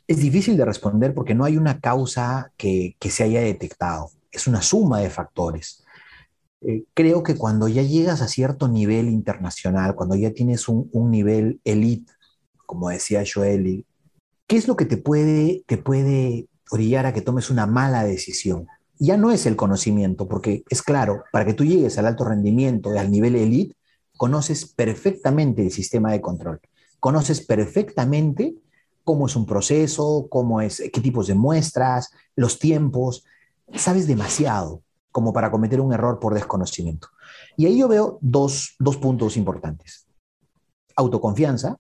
Es difícil de responder porque no hay una causa que, que se haya detectado. Es una suma de factores. Eh, creo que cuando ya llegas a cierto nivel internacional, cuando ya tienes un, nivel elite, como decía Joel, y ¿Qué es lo que te puede, te puede orillar a que tomes una mala decisión? Ya no es el conocimiento, porque es claro, para que tú llegues al alto rendimiento, al nivel elite, conoces perfectamente el sistema de control, conoces perfectamente cómo es un proceso, cómo es, qué tipos de muestras, los tiempos, sabes demasiado como para cometer un error por desconocimiento. Y ahí yo veo dos, dos puntos importantes. Autoconfianza,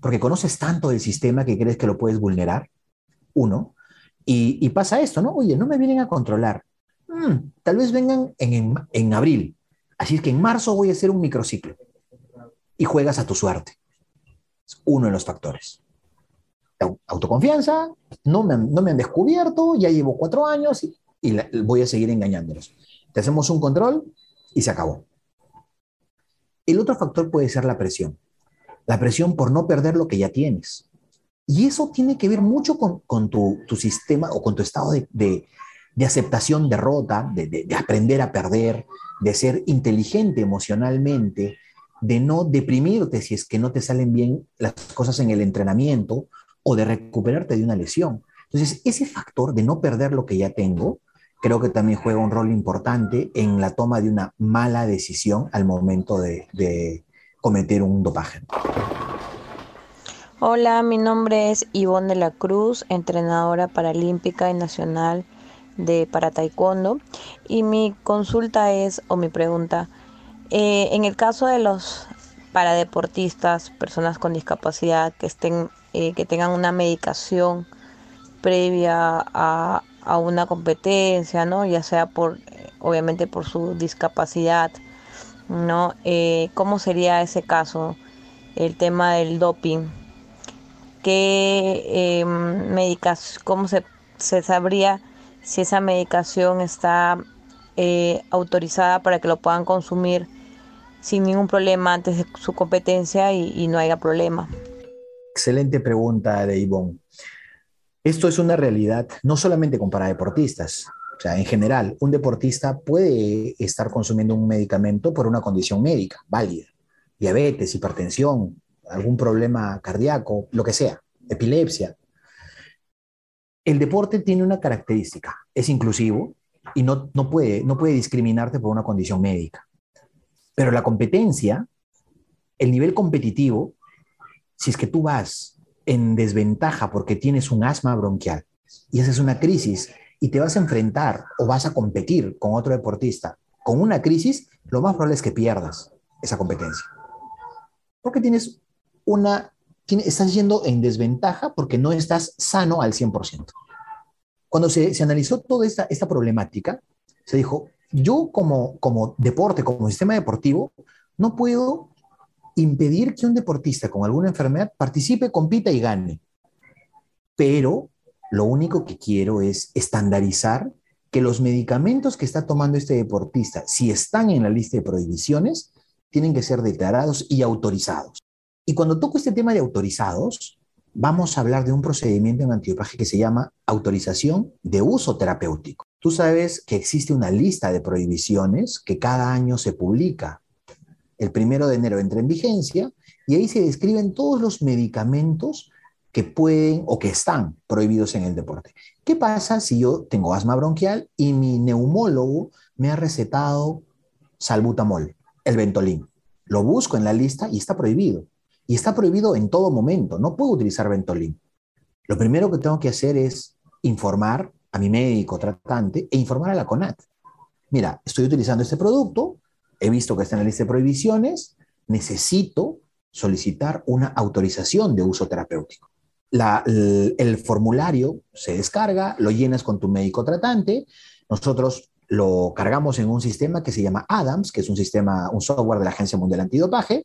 porque conoces tanto del sistema que crees que lo puedes vulnerar, uno, y, pasa esto, ¿no? Oye, no me vienen a controlar. Mm, tal vez vengan en, en, abril, así es que en marzo voy a hacer un microciclo y juegas a tu suerte. Es uno de los factores. Autoconfianza, no me, no me han descubierto, ya llevo cuatro años y, y voy a seguir engañándolos. Te hacemos un control y se acabó. El otro factor puede ser la presión. La presión por no perder lo que ya tienes. Y eso tiene que ver mucho con, tu, sistema o con tu estado de, aceptación derrota, de, de, aprender a perder, de ser inteligente emocionalmente, de no deprimirte si es que no te salen bien las cosas en el entrenamiento o de recuperarte de una lesión. Entonces, ese factor de no perder lo que ya tengo, creo que también juega un rol importante en la toma de una mala decisión al momento de, cometer un dopaje. Hola, mi nombre es Ivonne de la Cruz, entrenadora paralímpica y nacional de para taekwondo. Y mi consulta es, o mi pregunta, eh, en el caso de los paradeportistas, personas con discapacidad que estén, eh, que tengan una medicación previa a, una competencia, ¿no? Ya sea por, obviamente por su discapacidad, ¿no? Eh, ¿Cómo sería ese caso? El tema del doping qué eh, medicación, cómo se, sabría si esa medicación está eh, autorizada para que lo puedan consumir sin ningún problema antes de su competencia y, no haya problema. Excelente pregunta de Ivonne. Esto es una realidad no solamente con paradeportistas, o sea, en general, un deportista puede estar consumiendo un medicamento por una condición médica válida, diabetes, hipertensión, algún problema cardíaco, lo que sea, epilepsia. El deporte tiene una característica, es inclusivo y no, no, puede, no puede discriminarte por una condición médica. Pero la competencia, el nivel competitivo, si es que tú vas en desventaja porque tienes un asma bronquial y esa es una crisis y te vas a enfrentar o vas a competir con otro deportista con una crisis, lo más probable es que pierdas esa competencia. Porque tienes una, estás yendo en desventaja porque no estás sano al 100%. Cuando se, se analizó toda esta, esta problemática, se dijo, yo como, como deporte, como sistema deportivo, no puedo impedir que un deportista con alguna enfermedad participe, compita y gane. Pero lo único que quiero es estandarizar que los medicamentos que está tomando este deportista, si están en la lista de prohibiciones, tienen que ser declarados y autorizados. Y cuando toco este tema de autorizados, vamos a hablar de un procedimiento en antidopaje que se llama autorización de uso terapéutico. Tú sabes que existe una lista de prohibiciones que cada año se publica. El primero de enero entra en vigencia y ahí se describen todos los medicamentos que pueden o que están prohibidos en el deporte. ¿Qué pasa si yo tengo asma bronquial y mi neumólogo me ha recetado salbutamol, el Ventolin? Lo busco en la lista y está prohibido. Y está prohibido en todo momento, no puedo utilizar Ventolin. Lo primero que tengo que hacer es informar a mi médico tratante e informar a la CONAT. Mira, estoy utilizando este producto, he visto que está en la lista de prohibiciones, necesito solicitar una autorización de uso terapéutico. el, formulario se descarga, lo llenas con tu médico tratante, nosotros lo cargamos en un sistema que se llama ADAMS, que es un sistema, un software de la Agencia Mundial Antidopaje,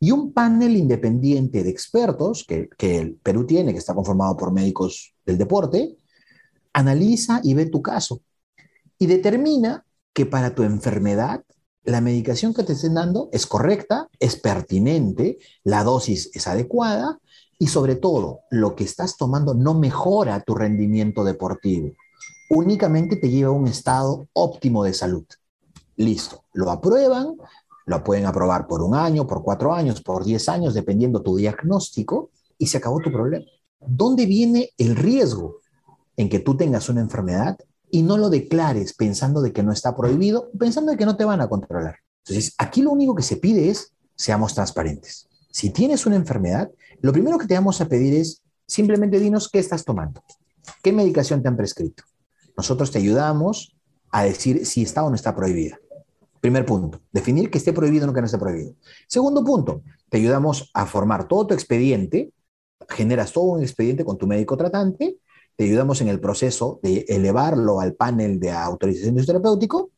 y un panel independiente de expertos que, el Perú tiene, que está conformado por médicos del deporte, analiza y ve tu caso y determina que para tu enfermedad la medicación que te estén dando es correcta, es pertinente, la dosis es adecuada y sobre todo lo que estás tomando no mejora tu rendimiento deportivo, únicamente te lleva a un estado óptimo de salud. Listo, lo aprueban, lo pueden aprobar por un año, por cuatro años, por diez años, dependiendo tu diagnóstico, y se acabó tu problema. ¿dónde viene el riesgo en que tú tengas una enfermedad y no lo declares pensando de que no está prohibido, pensando de que no te van a controlar? Entonces, aquí lo único que se pide es seamos transparentes. Si tienes una enfermedad, lo primero que te vamos a pedir es simplemente dinos qué estás tomando, qué medicación te han prescrito. Nosotros te ayudamos a decir si está o no está prohibida. Primer punto, definir que esté prohibido o no que no esté prohibido. Segundo punto, te ayudamos a formar todo tu expediente, generas todo un expediente con tu médico tratante, te ayudamos en el proceso de elevarlo al panel de autorización de uso terapéutico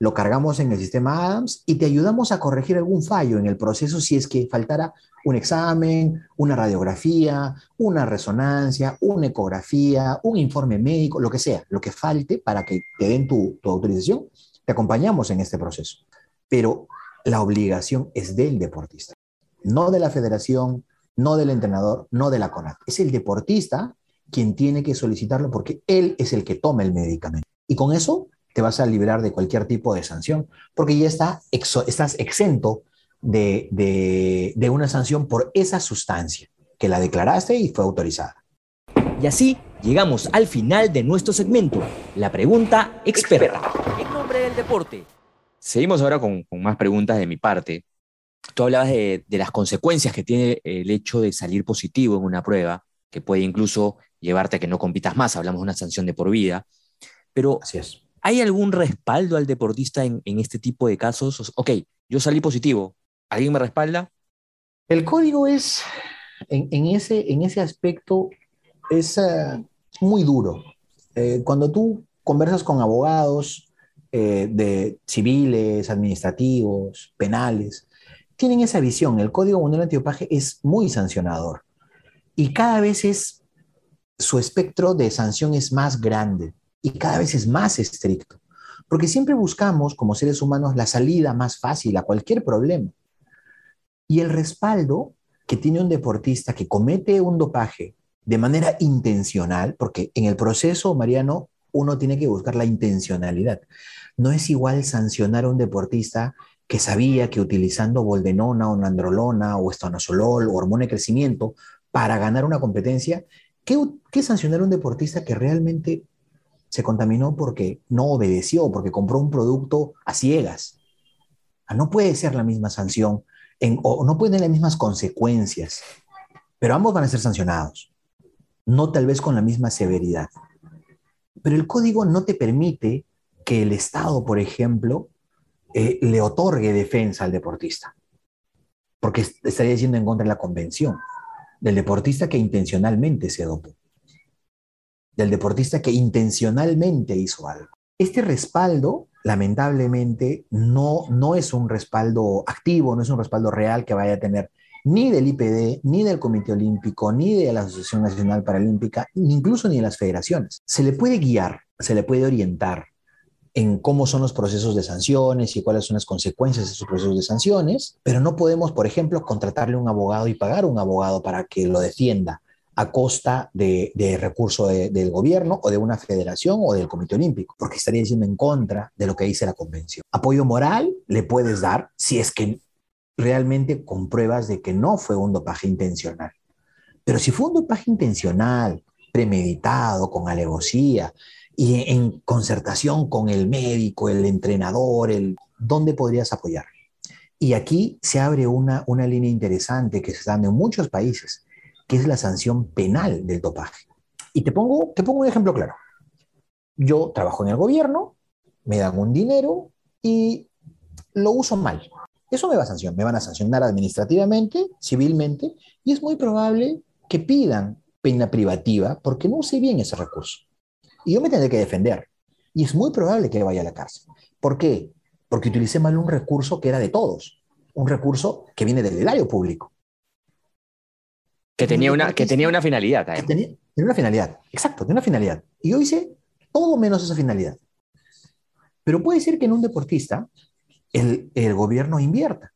lo cargamos en el sistema Adams y te ayudamos a corregir algún fallo en el proceso si es que faltara un examen, una radiografía, una resonancia, una ecografía, un informe médico, lo que sea, lo que falte para que te den tu, tu autorización, te acompañamos en este proceso. Pero la obligación es del deportista, no de la federación, no del entrenador, no de la CONAC. Es el deportista quien tiene que solicitarlo porque él es el que toma el medicamento. Y con eso te vas a librar de cualquier tipo de sanción, porque ya está estás exento de, de una sanción por esa sustancia que la declaraste y fue autorizada. Y así llegamos al final de nuestro segmento, la pregunta experta, en nombre del deporte. Seguimos ahora con, con más preguntas de mi parte. Tú hablabas de, de, las consecuencias que tiene el hecho de salir positivo en una prueba, que puede incluso llevarte a que no compitas más, hablamos de una sanción de por vida. Pero Así es. ¿Hay algún respaldo al deportista en, en, este tipo de casos? Ok, yo salí positivo, ¿alguien me respalda? El código es, en, en ese, en ese aspecto, es uh, muy duro. Eh, cuando tú conversas con abogados eh, de civiles, administrativos, penales, tienen esa visión. El Código Mundial Antidopaje es muy sancionador y cada vez es, su espectro de sanción es más grande y cada vez es más estricto, porque siempre buscamos como seres humanos la salida más fácil a cualquier problema. Y el respaldo que tiene un deportista que comete un dopaje de manera intencional, porque en el proceso, Mariano, uno tiene que buscar la intencionalidad. No es igual sancionar a un deportista que sabía que utilizando boldenona o nandrolona o estanozolol o hormona de crecimiento para ganar una competencia, que sancionar a un deportista que realmente se contaminó porque no obedeció, porque compró un producto a ciegas. Ah, no puede ser la misma sanción en, o no pueden las mismas consecuencias, pero ambos van a ser sancionados, no tal vez con la misma severidad. Pero el código no te permite que el Estado, por ejemplo, eh, le otorgue defensa al deportista, porque estaría diciendo en contra de la convención del deportista que intencionalmente se dopó del deportista que intencionalmente hizo algo. Este respaldo, lamentablemente, no, no es un respaldo activo, no es un respaldo real que vaya a tener ni del IPD, ni del Comité Olímpico, ni de la Asociación Nacional Paralímpica, incluso ni de las federaciones. Se le puede guiar, se le puede orientar en cómo son los procesos de sanciones y cuáles son las consecuencias de esos procesos de sanciones, pero no podemos, por ejemplo, contratarle un abogado y pagar un abogado para que lo defienda a costa de, de recurso de, del gobierno o de una federación o del Comité Olímpico, porque estaría diciendo en contra de lo que dice la convención. Apoyo moral le puedes dar si es que realmente compruebas de que no fue un dopaje intencional. Pero si fue un dopaje intencional, premeditado, con alevosía y en concertación con el médico, el entrenador, el, ¿dónde podrías apoyar? Y aquí se abre una, una línea interesante que se está dando en muchos países que es la sanción penal del dopaje. Y te pongo, te pongo un ejemplo claro. Yo trabajo en el gobierno, me dan un dinero y lo uso mal. Eso me va a sancionar, me van a sancionar administrativamente, civilmente, y es muy probable que pidan pena privativa porque no use bien ese recurso. Y yo me tendré que defender. Y es muy probable que vaya a la cárcel. ¿Por qué? Porque utilicé mal un recurso que era de todos, un recurso que viene del erario público. Que tenía una, que tenía una finalidad. Que tenía, tenía, una finalidad, exacto, tenía una finalidad. Y yo hice todo menos esa finalidad. Pero puede ser que en un deportista el, el gobierno invierta.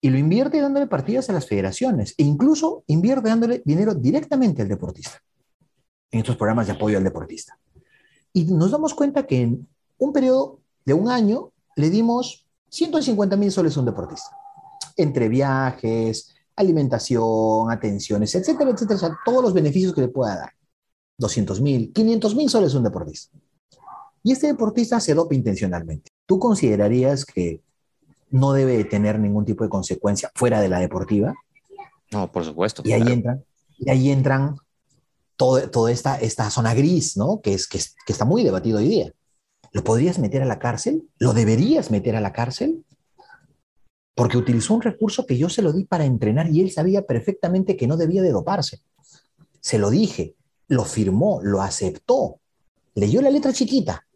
Y lo invierte dándole partidas a las federaciones. E incluso invierte dándole dinero directamente al deportista. En estos programas de apoyo al deportista. Y nos damos cuenta que en un periodo de un año le dimos 150 mil soles a un deportista. Entre viajes, alimentación, atenciones, etcétera, etcétera, o sea, todos los beneficios que le pueda dar. 200 mil, 500 mil soles un deportista. Y este deportista se dopa intencionalmente. ¿Tú considerarías que no debe tener ningún tipo de consecuencia fuera de la deportiva? No, por supuesto. Y ahí entran, y ahí entran todo, toda esta, esta zona gris, ¿no? Que, es, que, está muy debatido hoy día. ¿Lo podrías meter a la cárcel? ¿Lo deberías meter a la cárcel? Porque utilizó un recurso que yo se lo di para entrenar y él sabía perfectamente que no debía de doparse. Se lo dije, lo firmó, lo aceptó, leyó la letra chiquita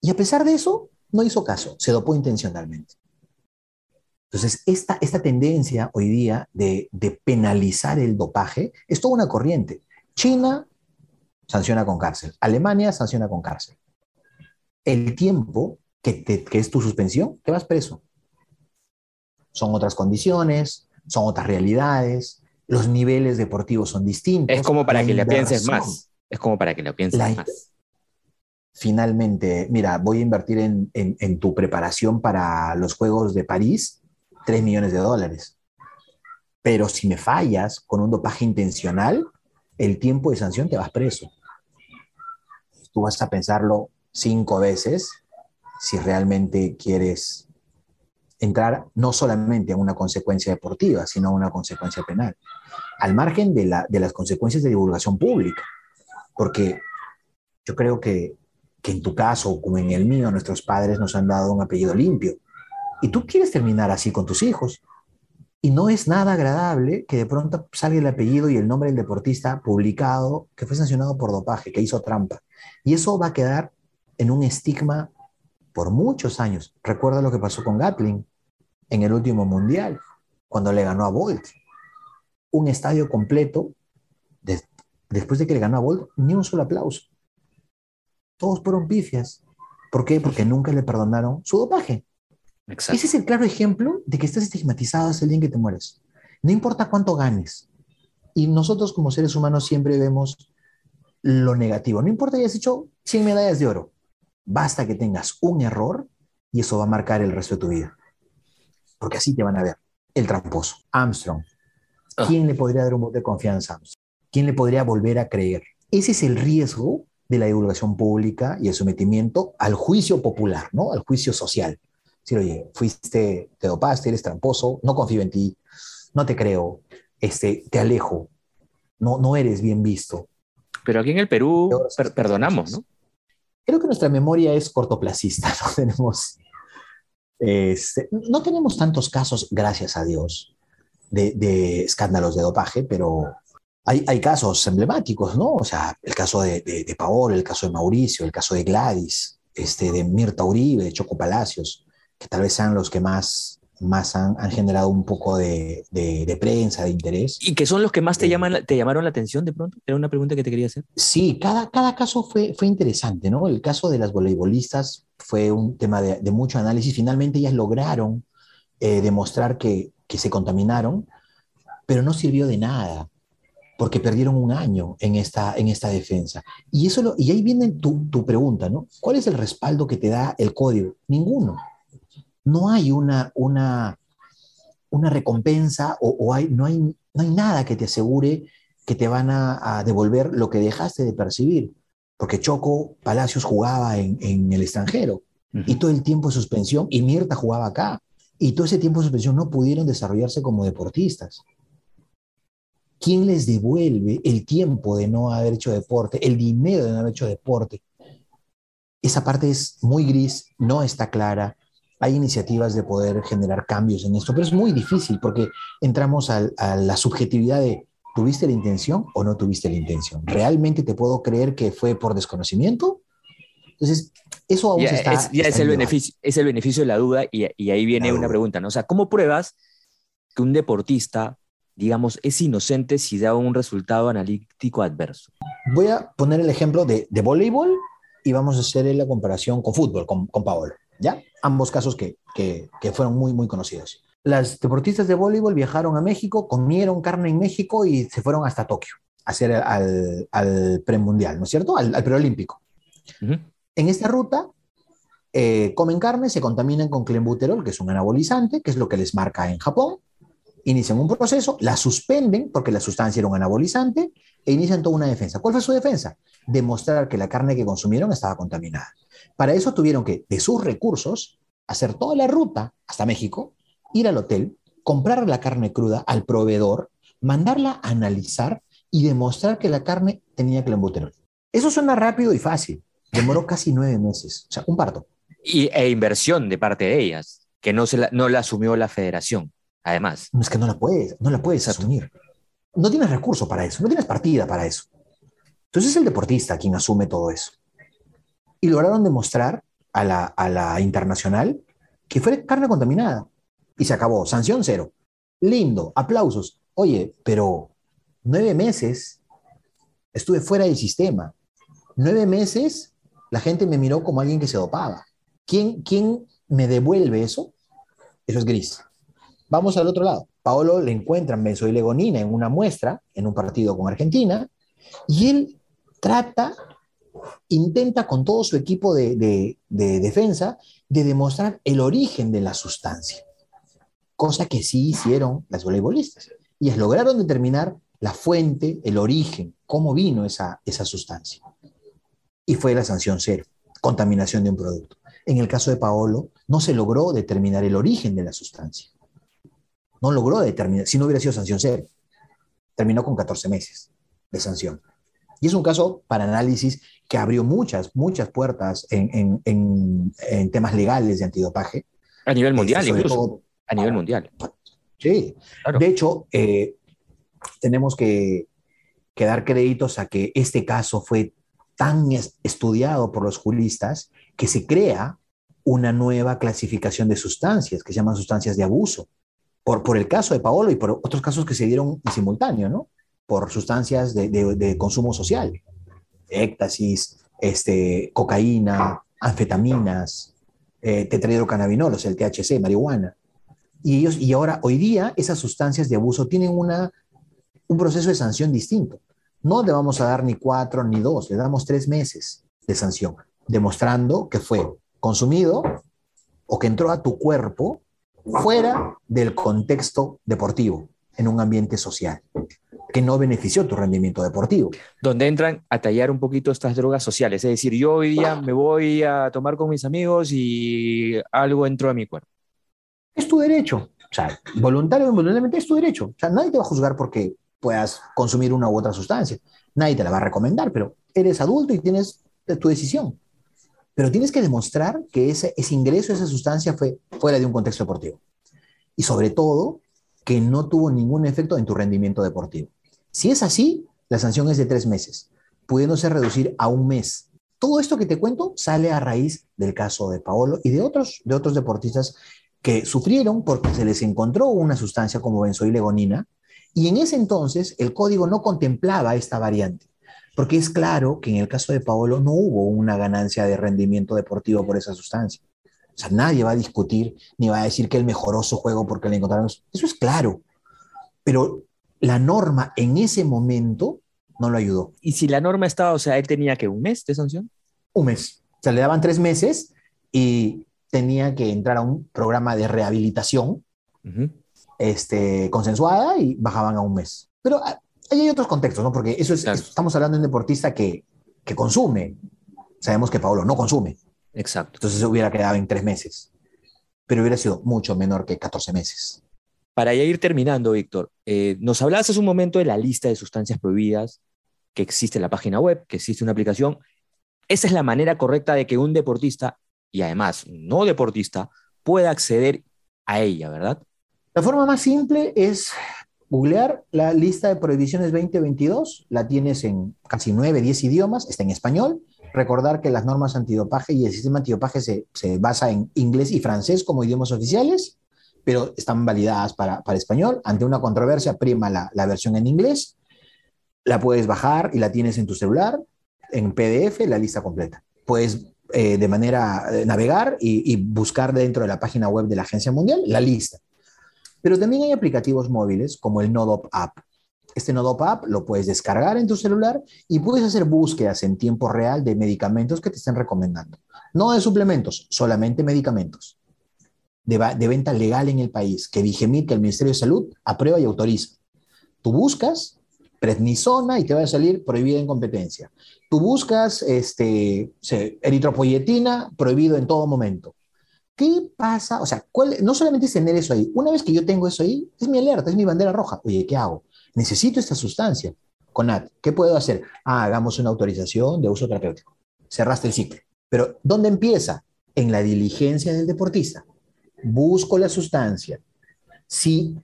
y a pesar de eso no hizo caso, se dopó intencionalmente. Entonces, esta, esta tendencia hoy día de penalizar el dopaje es toda una corriente. China sanciona con cárcel, Alemania sanciona con cárcel. El tiempo que, te, que es tu suspensión, te vas preso. Son otras condiciones, son otras realidades, los niveles deportivos son distintos. Es como para la que le pienses más. Es como para que lo pienses La- más. Finalmente, mira, voy a invertir en, en- en tu preparación para los Juegos de París 3 millones de dólares. Pero si me fallas con un dopaje intencional, el tiempo de sanción te vas preso. Tú vas a pensarlo cinco veces si realmente quieres entrar no solamente a una consecuencia deportiva, sino a una consecuencia penal, al margen de, la- de las consecuencias de divulgación pública. Porque yo creo que en tu caso, como en el mío, nuestros padres nos han dado un apellido limpio. Y tú quieres terminar así con tus hijos. Y no es nada agradable que de pronto salga el apellido y el nombre del deportista publicado que fue sancionado por dopaje, que hizo trampa. Y eso va a quedar en un estigma por muchos años. Recuerda lo que pasó con Gatling en el último mundial, cuando le ganó a Bolt. Un estadio completo, de- después de que le ganó a Bolt, ni un solo aplauso. Todos fueron pifias. ¿Por qué? Porque nunca le perdonaron su dopaje. Exacto. Ese es el claro ejemplo de que estás estigmatizado hasta el día en que te mueres. No importa cuánto ganes. Y nosotros como seres humanos siempre vemos lo negativo. No importa que hayas hecho 100 medallas de oro. Basta que tengas un error y eso va a marcar el resto de tu vida. Porque así te van a ver. El tramposo. Armstrong. Ah. ¿Quién le podría dar un voto de confianza a Armstrong? ¿Quién le podría volver a creer? Ese es el riesgo de la divulgación pública y el sometimiento al juicio popular, ¿no? Al juicio social. Decir, oye, fuiste, te dopaste, eres tramposo, no confío en ti, no te creo, este, te alejo, no, no eres bien visto. Pero aquí en el Perú per- perdonamos, ¿no? Creo que nuestra memoria es cortoplacista, no tenemos, este, no tenemos tantos casos, gracias a Dios, de, de escándalos de dopaje, pero hay, hay casos emblemáticos, ¿no? O sea, el caso de, de, de Paolo, el caso de Mauricio, el caso de Gladys, este, de Mirta Uribe, de Choco Palacios, que tal vez sean los que más, más han, han generado un poco de, de, de prensa, de interés. ¿Y que son los que más te, Eh. llaman, la- te llamaron la atención de pronto? Era una pregunta que te quería hacer. Sí, cada, cada caso fue, fue interesante, ¿no? El caso de las voleibolistas fue un tema de, de mucho análisis. Finalmente ellas lograron eh, demostrar que, que se contaminaron, pero no sirvió de nada, porque perdieron un año en esta, en esta defensa. Y, eso lo- y ahí viene tu, tu pregunta, ¿no? ¿Cuál es el respaldo que te da el código? Ninguno. No hay una, una, una recompensa o, o hay, no, hay, no hay nada que te asegure que te van a, a devolver lo que dejaste de percibir. Porque Choco Palacios jugaba en, en el extranjero y todo el tiempo de suspensión, y Mirta jugaba acá, y todo ese tiempo de suspensión no pudieron desarrollarse como deportistas. ¿Quién les devuelve el tiempo de no haber hecho deporte, el dinero de no haber hecho deporte? Esa parte es muy gris, no está clara. Hay iniciativas de poder generar cambios en esto, pero es muy difícil porque entramos a, la subjetividad de ¿tuviste la intención o no tuviste la intención? ¿Realmente te puedo creer que fue por desconocimiento? Entonces, eso aún Ya, se está... es, ya está es el beneficio, es el beneficio de la duda y, y ahí viene La una duda. pregunta, ¿no? O sea, ¿cómo pruebas que un deportista, digamos, es inocente si da un resultado analítico adverso? Voy a poner el ejemplo de, de voleibol y vamos a hacer la comparación con fútbol, con, con Paolo, ¿ya? Ambos casos que, que, que fueron muy, muy conocidos. Las deportistas de voleibol viajaron a México, comieron carne en México y se fueron hasta Tokio a hacer al, al premundial, ¿no es cierto? Al, al preolímpico. Ujú. En esta ruta eh, comen carne, se contaminan con clenbuterol, que es un anabolizante, que es lo que les marca en Japón, inician un proceso, la suspenden porque la sustancia era un anabolizante e inician toda una defensa. ¿Cuál fue su defensa? Demostrar que la carne que consumieron estaba contaminada. Para eso tuvieron que, de sus recursos, hacer toda la ruta hasta México, ir al hotel, comprar la carne cruda al proveedor, mandarla a analizar y demostrar que la carne tenía clenbuterol. Eso suena rápido y fácil. Demoró casi nueve meses, o sea, un parto. Y, e inversión de parte de ellas, que no, se la, no la asumió la federación, además. No es que no la puedes, no la puedes asumir. No tienes recurso para eso, no tienes partida para eso. Entonces es el deportista quien asume todo eso. Y lograron demostrar a la, a la internacional que fue carne contaminada. Y se acabó, sanción cero. Lindo, aplausos. Oye, pero nueve meses estuve fuera del sistema. Nueve meses la gente me miró como alguien que se dopaba. ¿Quién, quién me devuelve eso? Eso es gris. Vamos al otro lado. Paolo le encuentran benzoilegonina en una muestra, en un partido con Argentina, y él trata, intenta con todo su equipo de, de, de defensa de demostrar el origen de la sustancia, cosa que sí hicieron las voleibolistas. Y lograron determinar la fuente, el origen, cómo vino esa, esa sustancia y fue la sanción cero, contaminación de un producto. En el caso de Paolo, no se logró determinar el origen de la sustancia. No logró determinar, si no hubiera sido sanción cero. Terminó con 14 meses de sanción. Y es un caso para análisis que abrió muchas, muchas puertas en, en, en, temas legales de antidopaje. A nivel mundial, incluso. Todo, a nivel mundial. Sí. Claro. De hecho, eh, tenemos que, que dar créditos a que este caso fue tan estudiado por los juristas que se crea una nueva clasificación de sustancias que se llaman sustancias de abuso, por, por el caso de Paolo y por otros casos que se dieron en simultáneo, ¿no? Por sustancias de, consumo social, éxtasis, este, cocaína, anfetaminas, eh, el THC, marihuana. Y, ellos, y ahora, hoy día, esas sustancias de abuso tienen una, un proceso de sanción distinto. No le vamos a dar ni cuatro ni dos, le damos tres meses de sanción, demostrando que fue consumido o que entró a tu cuerpo fuera del contexto deportivo, en un ambiente social, que no benefició tu rendimiento deportivo. Donde entran a tallar un poquito estas drogas sociales, es decir, yo hoy día me voy a tomar con mis amigos y algo entró a mi cuerpo. Es tu derecho, o sea, voluntario o involuntariamente es tu derecho, o sea, nadie te va a juzgar porque puedas consumir una u otra sustancia. Nadie te la va a recomendar, pero eres adulto y tienes tu decisión. Pero tienes que demostrar que ese, ese ingreso, esa sustancia fue fuera de un contexto deportivo. Y sobre todo, que no tuvo ningún efecto en tu rendimiento deportivo. Si es así, la sanción es de tres meses, pudiéndose reducir a un mes. Todo esto que te cuento sale a raíz del caso de Paolo y de otros, de otros deportistas que sufrieron porque se les encontró una sustancia como benzoilegonina y en ese entonces el código no contemplaba esta variante, porque es claro que en el caso de Paolo no hubo una ganancia de rendimiento deportivo por esa sustancia. O sea, nadie va a discutir ni va a decir que él mejoró su juego porque le encontraron. Eso es claro. Pero la norma en ese momento no lo ayudó. ¿Y si la norma estaba, o sea, él tenía que un mes de sanción? Un mes. O sea, le daban tres meses y tenía que entrar a un programa de rehabilitación. Uh -huh este, consensuada y bajaban a un mes. Pero ahí hay otros contextos, ¿no? Porque eso es, claro. estamos hablando de un deportista que, que consume. Sabemos que Pablo no consume. Exacto. Entonces se hubiera quedado en tres meses. Pero hubiera sido mucho menor que 14 meses. Para ya ir terminando, Víctor, eh, nos hablabas hace un momento de la lista de sustancias prohibidas que existe en la página web, que existe una aplicación. Esa es la manera correcta de que un deportista, y además no deportista, pueda acceder a ella, ¿verdad? La forma más simple es googlear la lista de prohibiciones 2022, la tienes en casi 9, 10 idiomas, está en español. Recordar que las normas antidopaje y el sistema antidopaje se, se basa en inglés y francés como idiomas oficiales, pero están validadas para, para español. Ante una controversia, prima la, la versión en inglés. La puedes bajar y la tienes en tu celular, en PDF, la lista completa. Puedes eh, de manera eh, navegar y, y buscar dentro de la página web de la Agencia Mundial la lista. Pero también hay aplicativos móviles como el Nodop App. Este Nodop App lo puedes descargar en tu celular y puedes hacer búsquedas en tiempo real de medicamentos que te estén recomendando. No de suplementos, solamente medicamentos. De, venta legal en el país, que Vigemit, que el Ministerio de Salud, aprueba y autoriza. Tú buscas prednisona y te va a salir prohibida en competencia. Tú buscas este, eritropoyetina, prohibido en todo momento. ¿Qué pasa? O sea, no solamente es tener eso ahí. Una vez que yo tengo eso ahí, es mi alerta, es mi bandera roja. Oye, ¿qué hago? Necesito esta sustancia. CONAT, ¿qué puedo hacer? Ah, hagamos una autorización de uso terapéutico. Cerraste el ciclo. Pero ¿dónde empieza? En la diligencia del deportista. Busco la sustancia. Si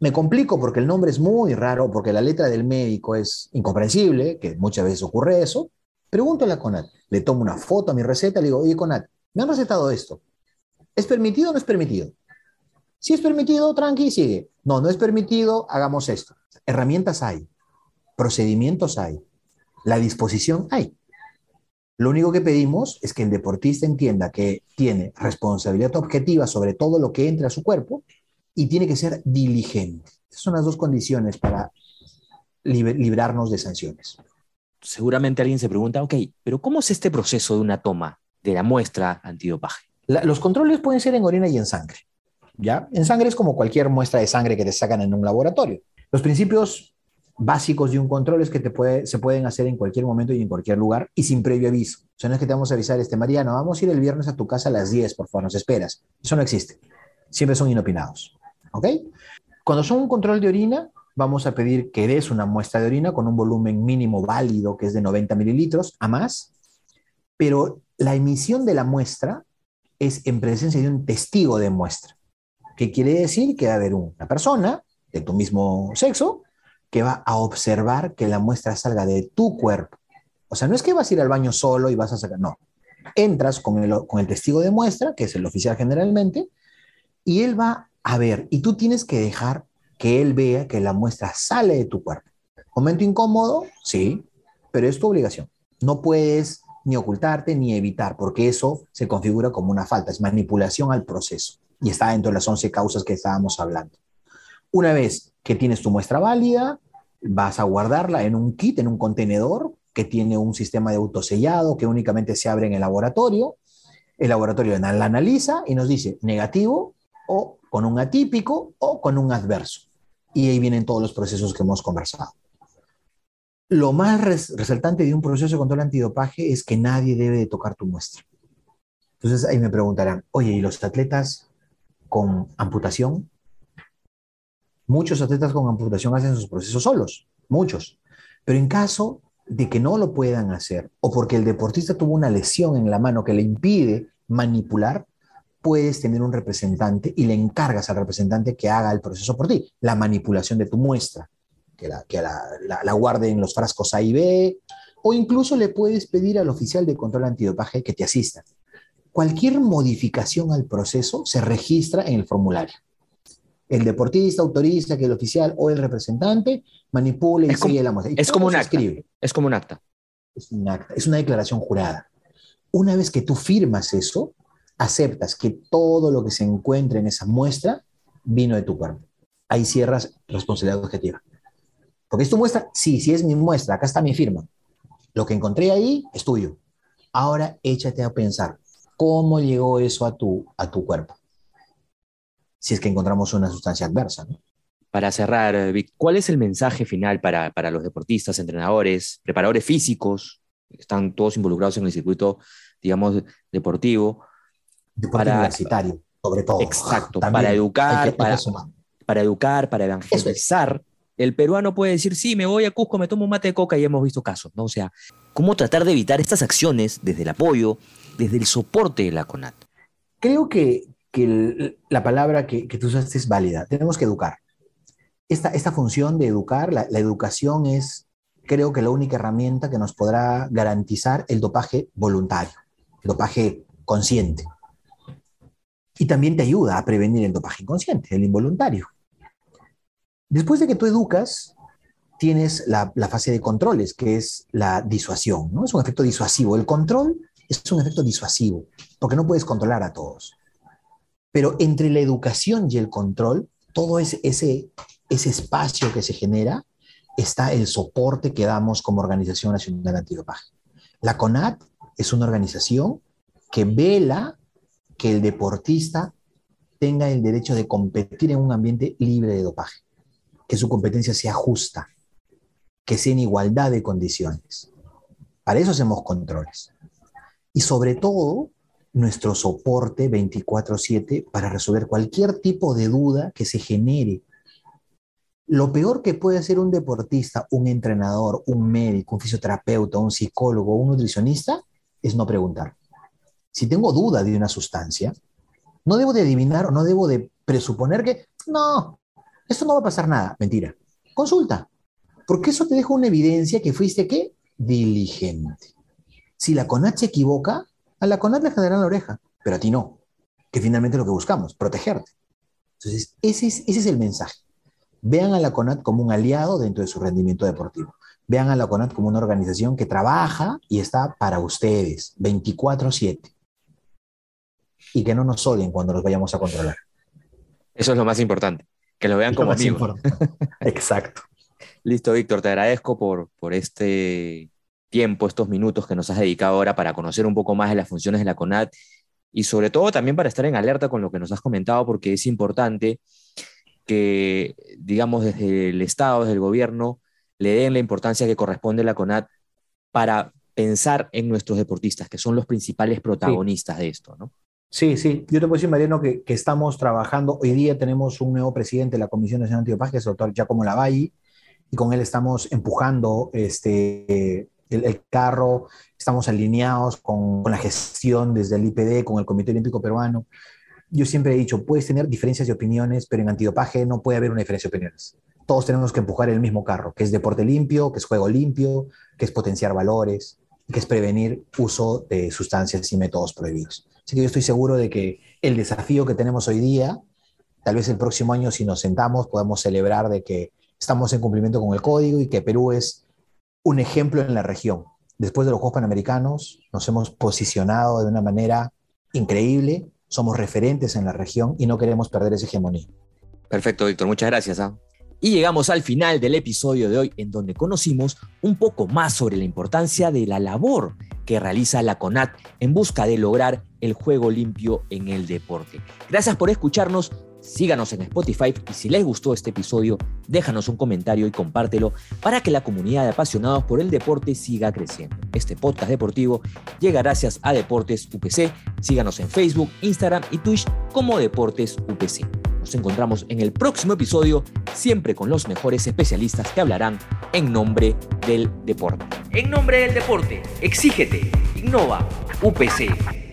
me complico porque el nombre es muy raro, porque la letra del médico es incomprensible, que muchas veces ocurre eso, pregúntale a CONAT. Le tomo una foto a mi receta, le digo, oye, CONAT, me han recetado esto. ¿Es permitido o no es permitido? Si es permitido, tranqui, sigue. No, no es permitido, hagamos esto. Herramientas hay, procedimientos hay, la disposición hay. Lo único que pedimos es que el deportista entienda que tiene responsabilidad objetiva sobre todo lo que entra a su cuerpo y tiene que ser diligente. Esas son las dos condiciones para librarnos de sanciones. Seguramente alguien se pregunta, ok, pero ¿cómo es este proceso de una toma de la muestra antidopaje? los controles pueden ser en orina y en sangre. ¿ya? En sangre es como cualquier muestra de sangre que te sacan en un laboratorio. Los principios básicos de un control es que te puede, se pueden hacer en cualquier momento y en cualquier lugar y sin previo aviso. O sea, no es que te vamos a avisar, este Mariano, vamos a ir el viernes a tu casa a las 10, por favor, nos esperas. Eso no existe. Siempre son inopinados. ¿Ok? Cuando son un control de orina, vamos a pedir que des una muestra de orina con un volumen mínimo válido, que es de 90 mililitros a más, pero la emisión de la muestra es en presencia de un testigo de muestra, que quiere decir que va a haber una persona de tu mismo sexo que va a observar que la muestra salga de tu cuerpo. O sea, no es que vas a ir al baño solo y vas a sacar, no. Entras con el, con el testigo de muestra, que es el oficial generalmente, y él va a ver, y tú tienes que dejar que él vea que la muestra sale de tu cuerpo. Momento incómodo, sí, pero es tu obligación. No puedes ni ocultarte ni evitar, porque eso se configura como una falta, es manipulación al proceso y está dentro de las 11 causas que estábamos hablando. Una vez que tienes tu muestra válida, vas a guardarla en un kit, en un contenedor que tiene un sistema de autosellado que únicamente se abre en el laboratorio. El laboratorio la analiza y nos dice negativo o con un atípico o con un adverso. Y ahí vienen todos los procesos que hemos conversado. Lo más resaltante de un proceso de control antidopaje es que nadie debe de tocar tu muestra. Entonces ahí me preguntarán, oye, ¿y los atletas con amputación? Muchos atletas con amputación hacen sus procesos solos, muchos. Pero en caso de que no lo puedan hacer o porque el deportista tuvo una lesión en la mano que le impide manipular, puedes tener un representante y le encargas al representante que haga el proceso por ti, la manipulación de tu muestra que la, que guarde en los frascos A y B, o incluso le puedes pedir al oficial de control antidopaje que te asista. Cualquier modificación al proceso se registra en el formulario. El deportista autoriza que el oficial o el representante manipule y es sigue la muestra. Es como un acta. Es como un acta. Es un acta. Es una declaración jurada. Una vez que tú firmas eso, aceptas que todo lo que se encuentra en esa muestra vino de tu cuerpo. Ahí cierras responsabilidad objetiva. Porque es tu muestra, sí, sí es mi muestra, acá está mi firma. Lo que encontré ahí es tuyo. Ahora échate a pensar, ¿cómo llegó eso a tu, a tu cuerpo? Si es que encontramos una sustancia adversa. Para cerrar, Vic, ¿cuál es el mensaje final para, para los deportistas, entrenadores, preparadores físicos? Están todos involucrados en el circuito, digamos, deportivo. para, universitario, sobre todo. Exacto, para educar, para, para, educar, para evangelizar el peruano puede decir, sí, me voy a Cusco, me tomo un mate de coca y hemos visto casos, ¿no? O sea, ¿cómo tratar de evitar estas acciones desde el apoyo, desde el soporte de la CONAT? Creo que, la palabra que, tú usaste es válida. Tenemos que educar. Esta, esta función de educar, la, la educación es, creo que la única herramienta que nos podrá garantizar el dopaje voluntario, el dopaje consciente. Y también te ayuda a prevenir el dopaje inconsciente, el involuntario. Después de que tú educas, tienes la, fase de controles, que es la disuasión, ¿no? Es un efecto disuasivo. El control es un efecto disuasivo, porque no puedes controlar a todos. Pero entre la educación y el control, todo ese, ese, espacio que se genera, está el soporte que damos como Organización Nacional Antidopaje. La CONAT es una organización que vela que el deportista tenga el derecho de competir en un ambiente libre de dopaje, que su competencia sea justa, que sea en igualdad de condiciones. Para eso hacemos controles. Y sobre todo, nuestro soporte 24/7 para resolver cualquier tipo de duda que se genere. Lo peor que puede hacer un deportista, un entrenador, un médico, un fisioterapeuta, un psicólogo, un nutricionista, es no preguntar. Si tengo duda de una sustancia, no debo de adivinar o no debo de presuponer que, no, esto no va a pasar nada. Mentira. Consulta. Porque eso te deja una evidencia que fuiste, ¿qué? Diligente. Si la CONAT se equivoca, a la CONAT le generan la oreja, pero a ti no, que finalmente es lo que buscamos, protegerte. Entonces, ese es, ese es el mensaje. Vean a la CONAT como un aliado dentro de su rendimiento deportivo. Vean a la CONAT como una organización que trabaja y está para ustedes 24/7 y que no nos odien cuando los vayamos a controlar. Eso es lo más importante, que lo vean como amigos. Exacto. Listo, Víctor, te agradezco por, por este tiempo, estos minutos que nos has dedicado ahora para conocer un poco más de las funciones de la CONAT y sobre todo también para estar en alerta con lo que nos has comentado, porque es importante que, digamos, desde el Estado, desde el gobierno, le den la importancia que corresponde a la CONAT para pensar en nuestros deportistas, que son los principales protagonistas de esto, ¿no? Sí, sí. Yo te puedo decir, Mariano, que, estamos trabajando. Hoy día tenemos un nuevo presidente de la Comisión Nacional Antidopaje, que es el doctor Giacomo Lavalle, y con él estamos empujando este, el, el carro, estamos alineados con, con, la gestión desde el IPD, con el Comité Olímpico Peruano. Yo siempre he dicho, puedes tener diferencias de opiniones, pero en antidopaje no puede haber una diferencia de opiniones. Todos tenemos que empujar el mismo carro, que es deporte limpio, que es juego limpio, que es potenciar valores, que es prevenir uso de sustancias y métodos prohibidos. Así que yo estoy seguro de que el desafío que tenemos hoy día, tal vez el próximo año si nos sentamos podemos celebrar de que estamos en cumplimiento con el código y que Perú es un ejemplo en la región. Después de los Juegos Panamericanos nos hemos posicionado de una manera increíble, somos referentes en la región y no queremos perder esa hegemonía. Perfecto, Víctor, muchas gracias. ¿eh? Y llegamos al final del episodio de hoy en donde conocimos un poco más sobre la importancia de la labor que realiza la CONAT en busca de lograr el juego limpio en el deporte. Gracias por escucharnos, síganos en Spotify y si les gustó este episodio, déjanos un comentario y compártelo para que la comunidad de apasionados por el deporte siga creciendo. Este podcast deportivo llega gracias a Deportes UPC. Síganos en Facebook, Instagram y Twitch como Deportes UPC. Nos encontramos en el próximo episodio, siempre con los mejores especialistas que hablarán en nombre del deporte. En nombre del deporte, exígete, innova, UPC.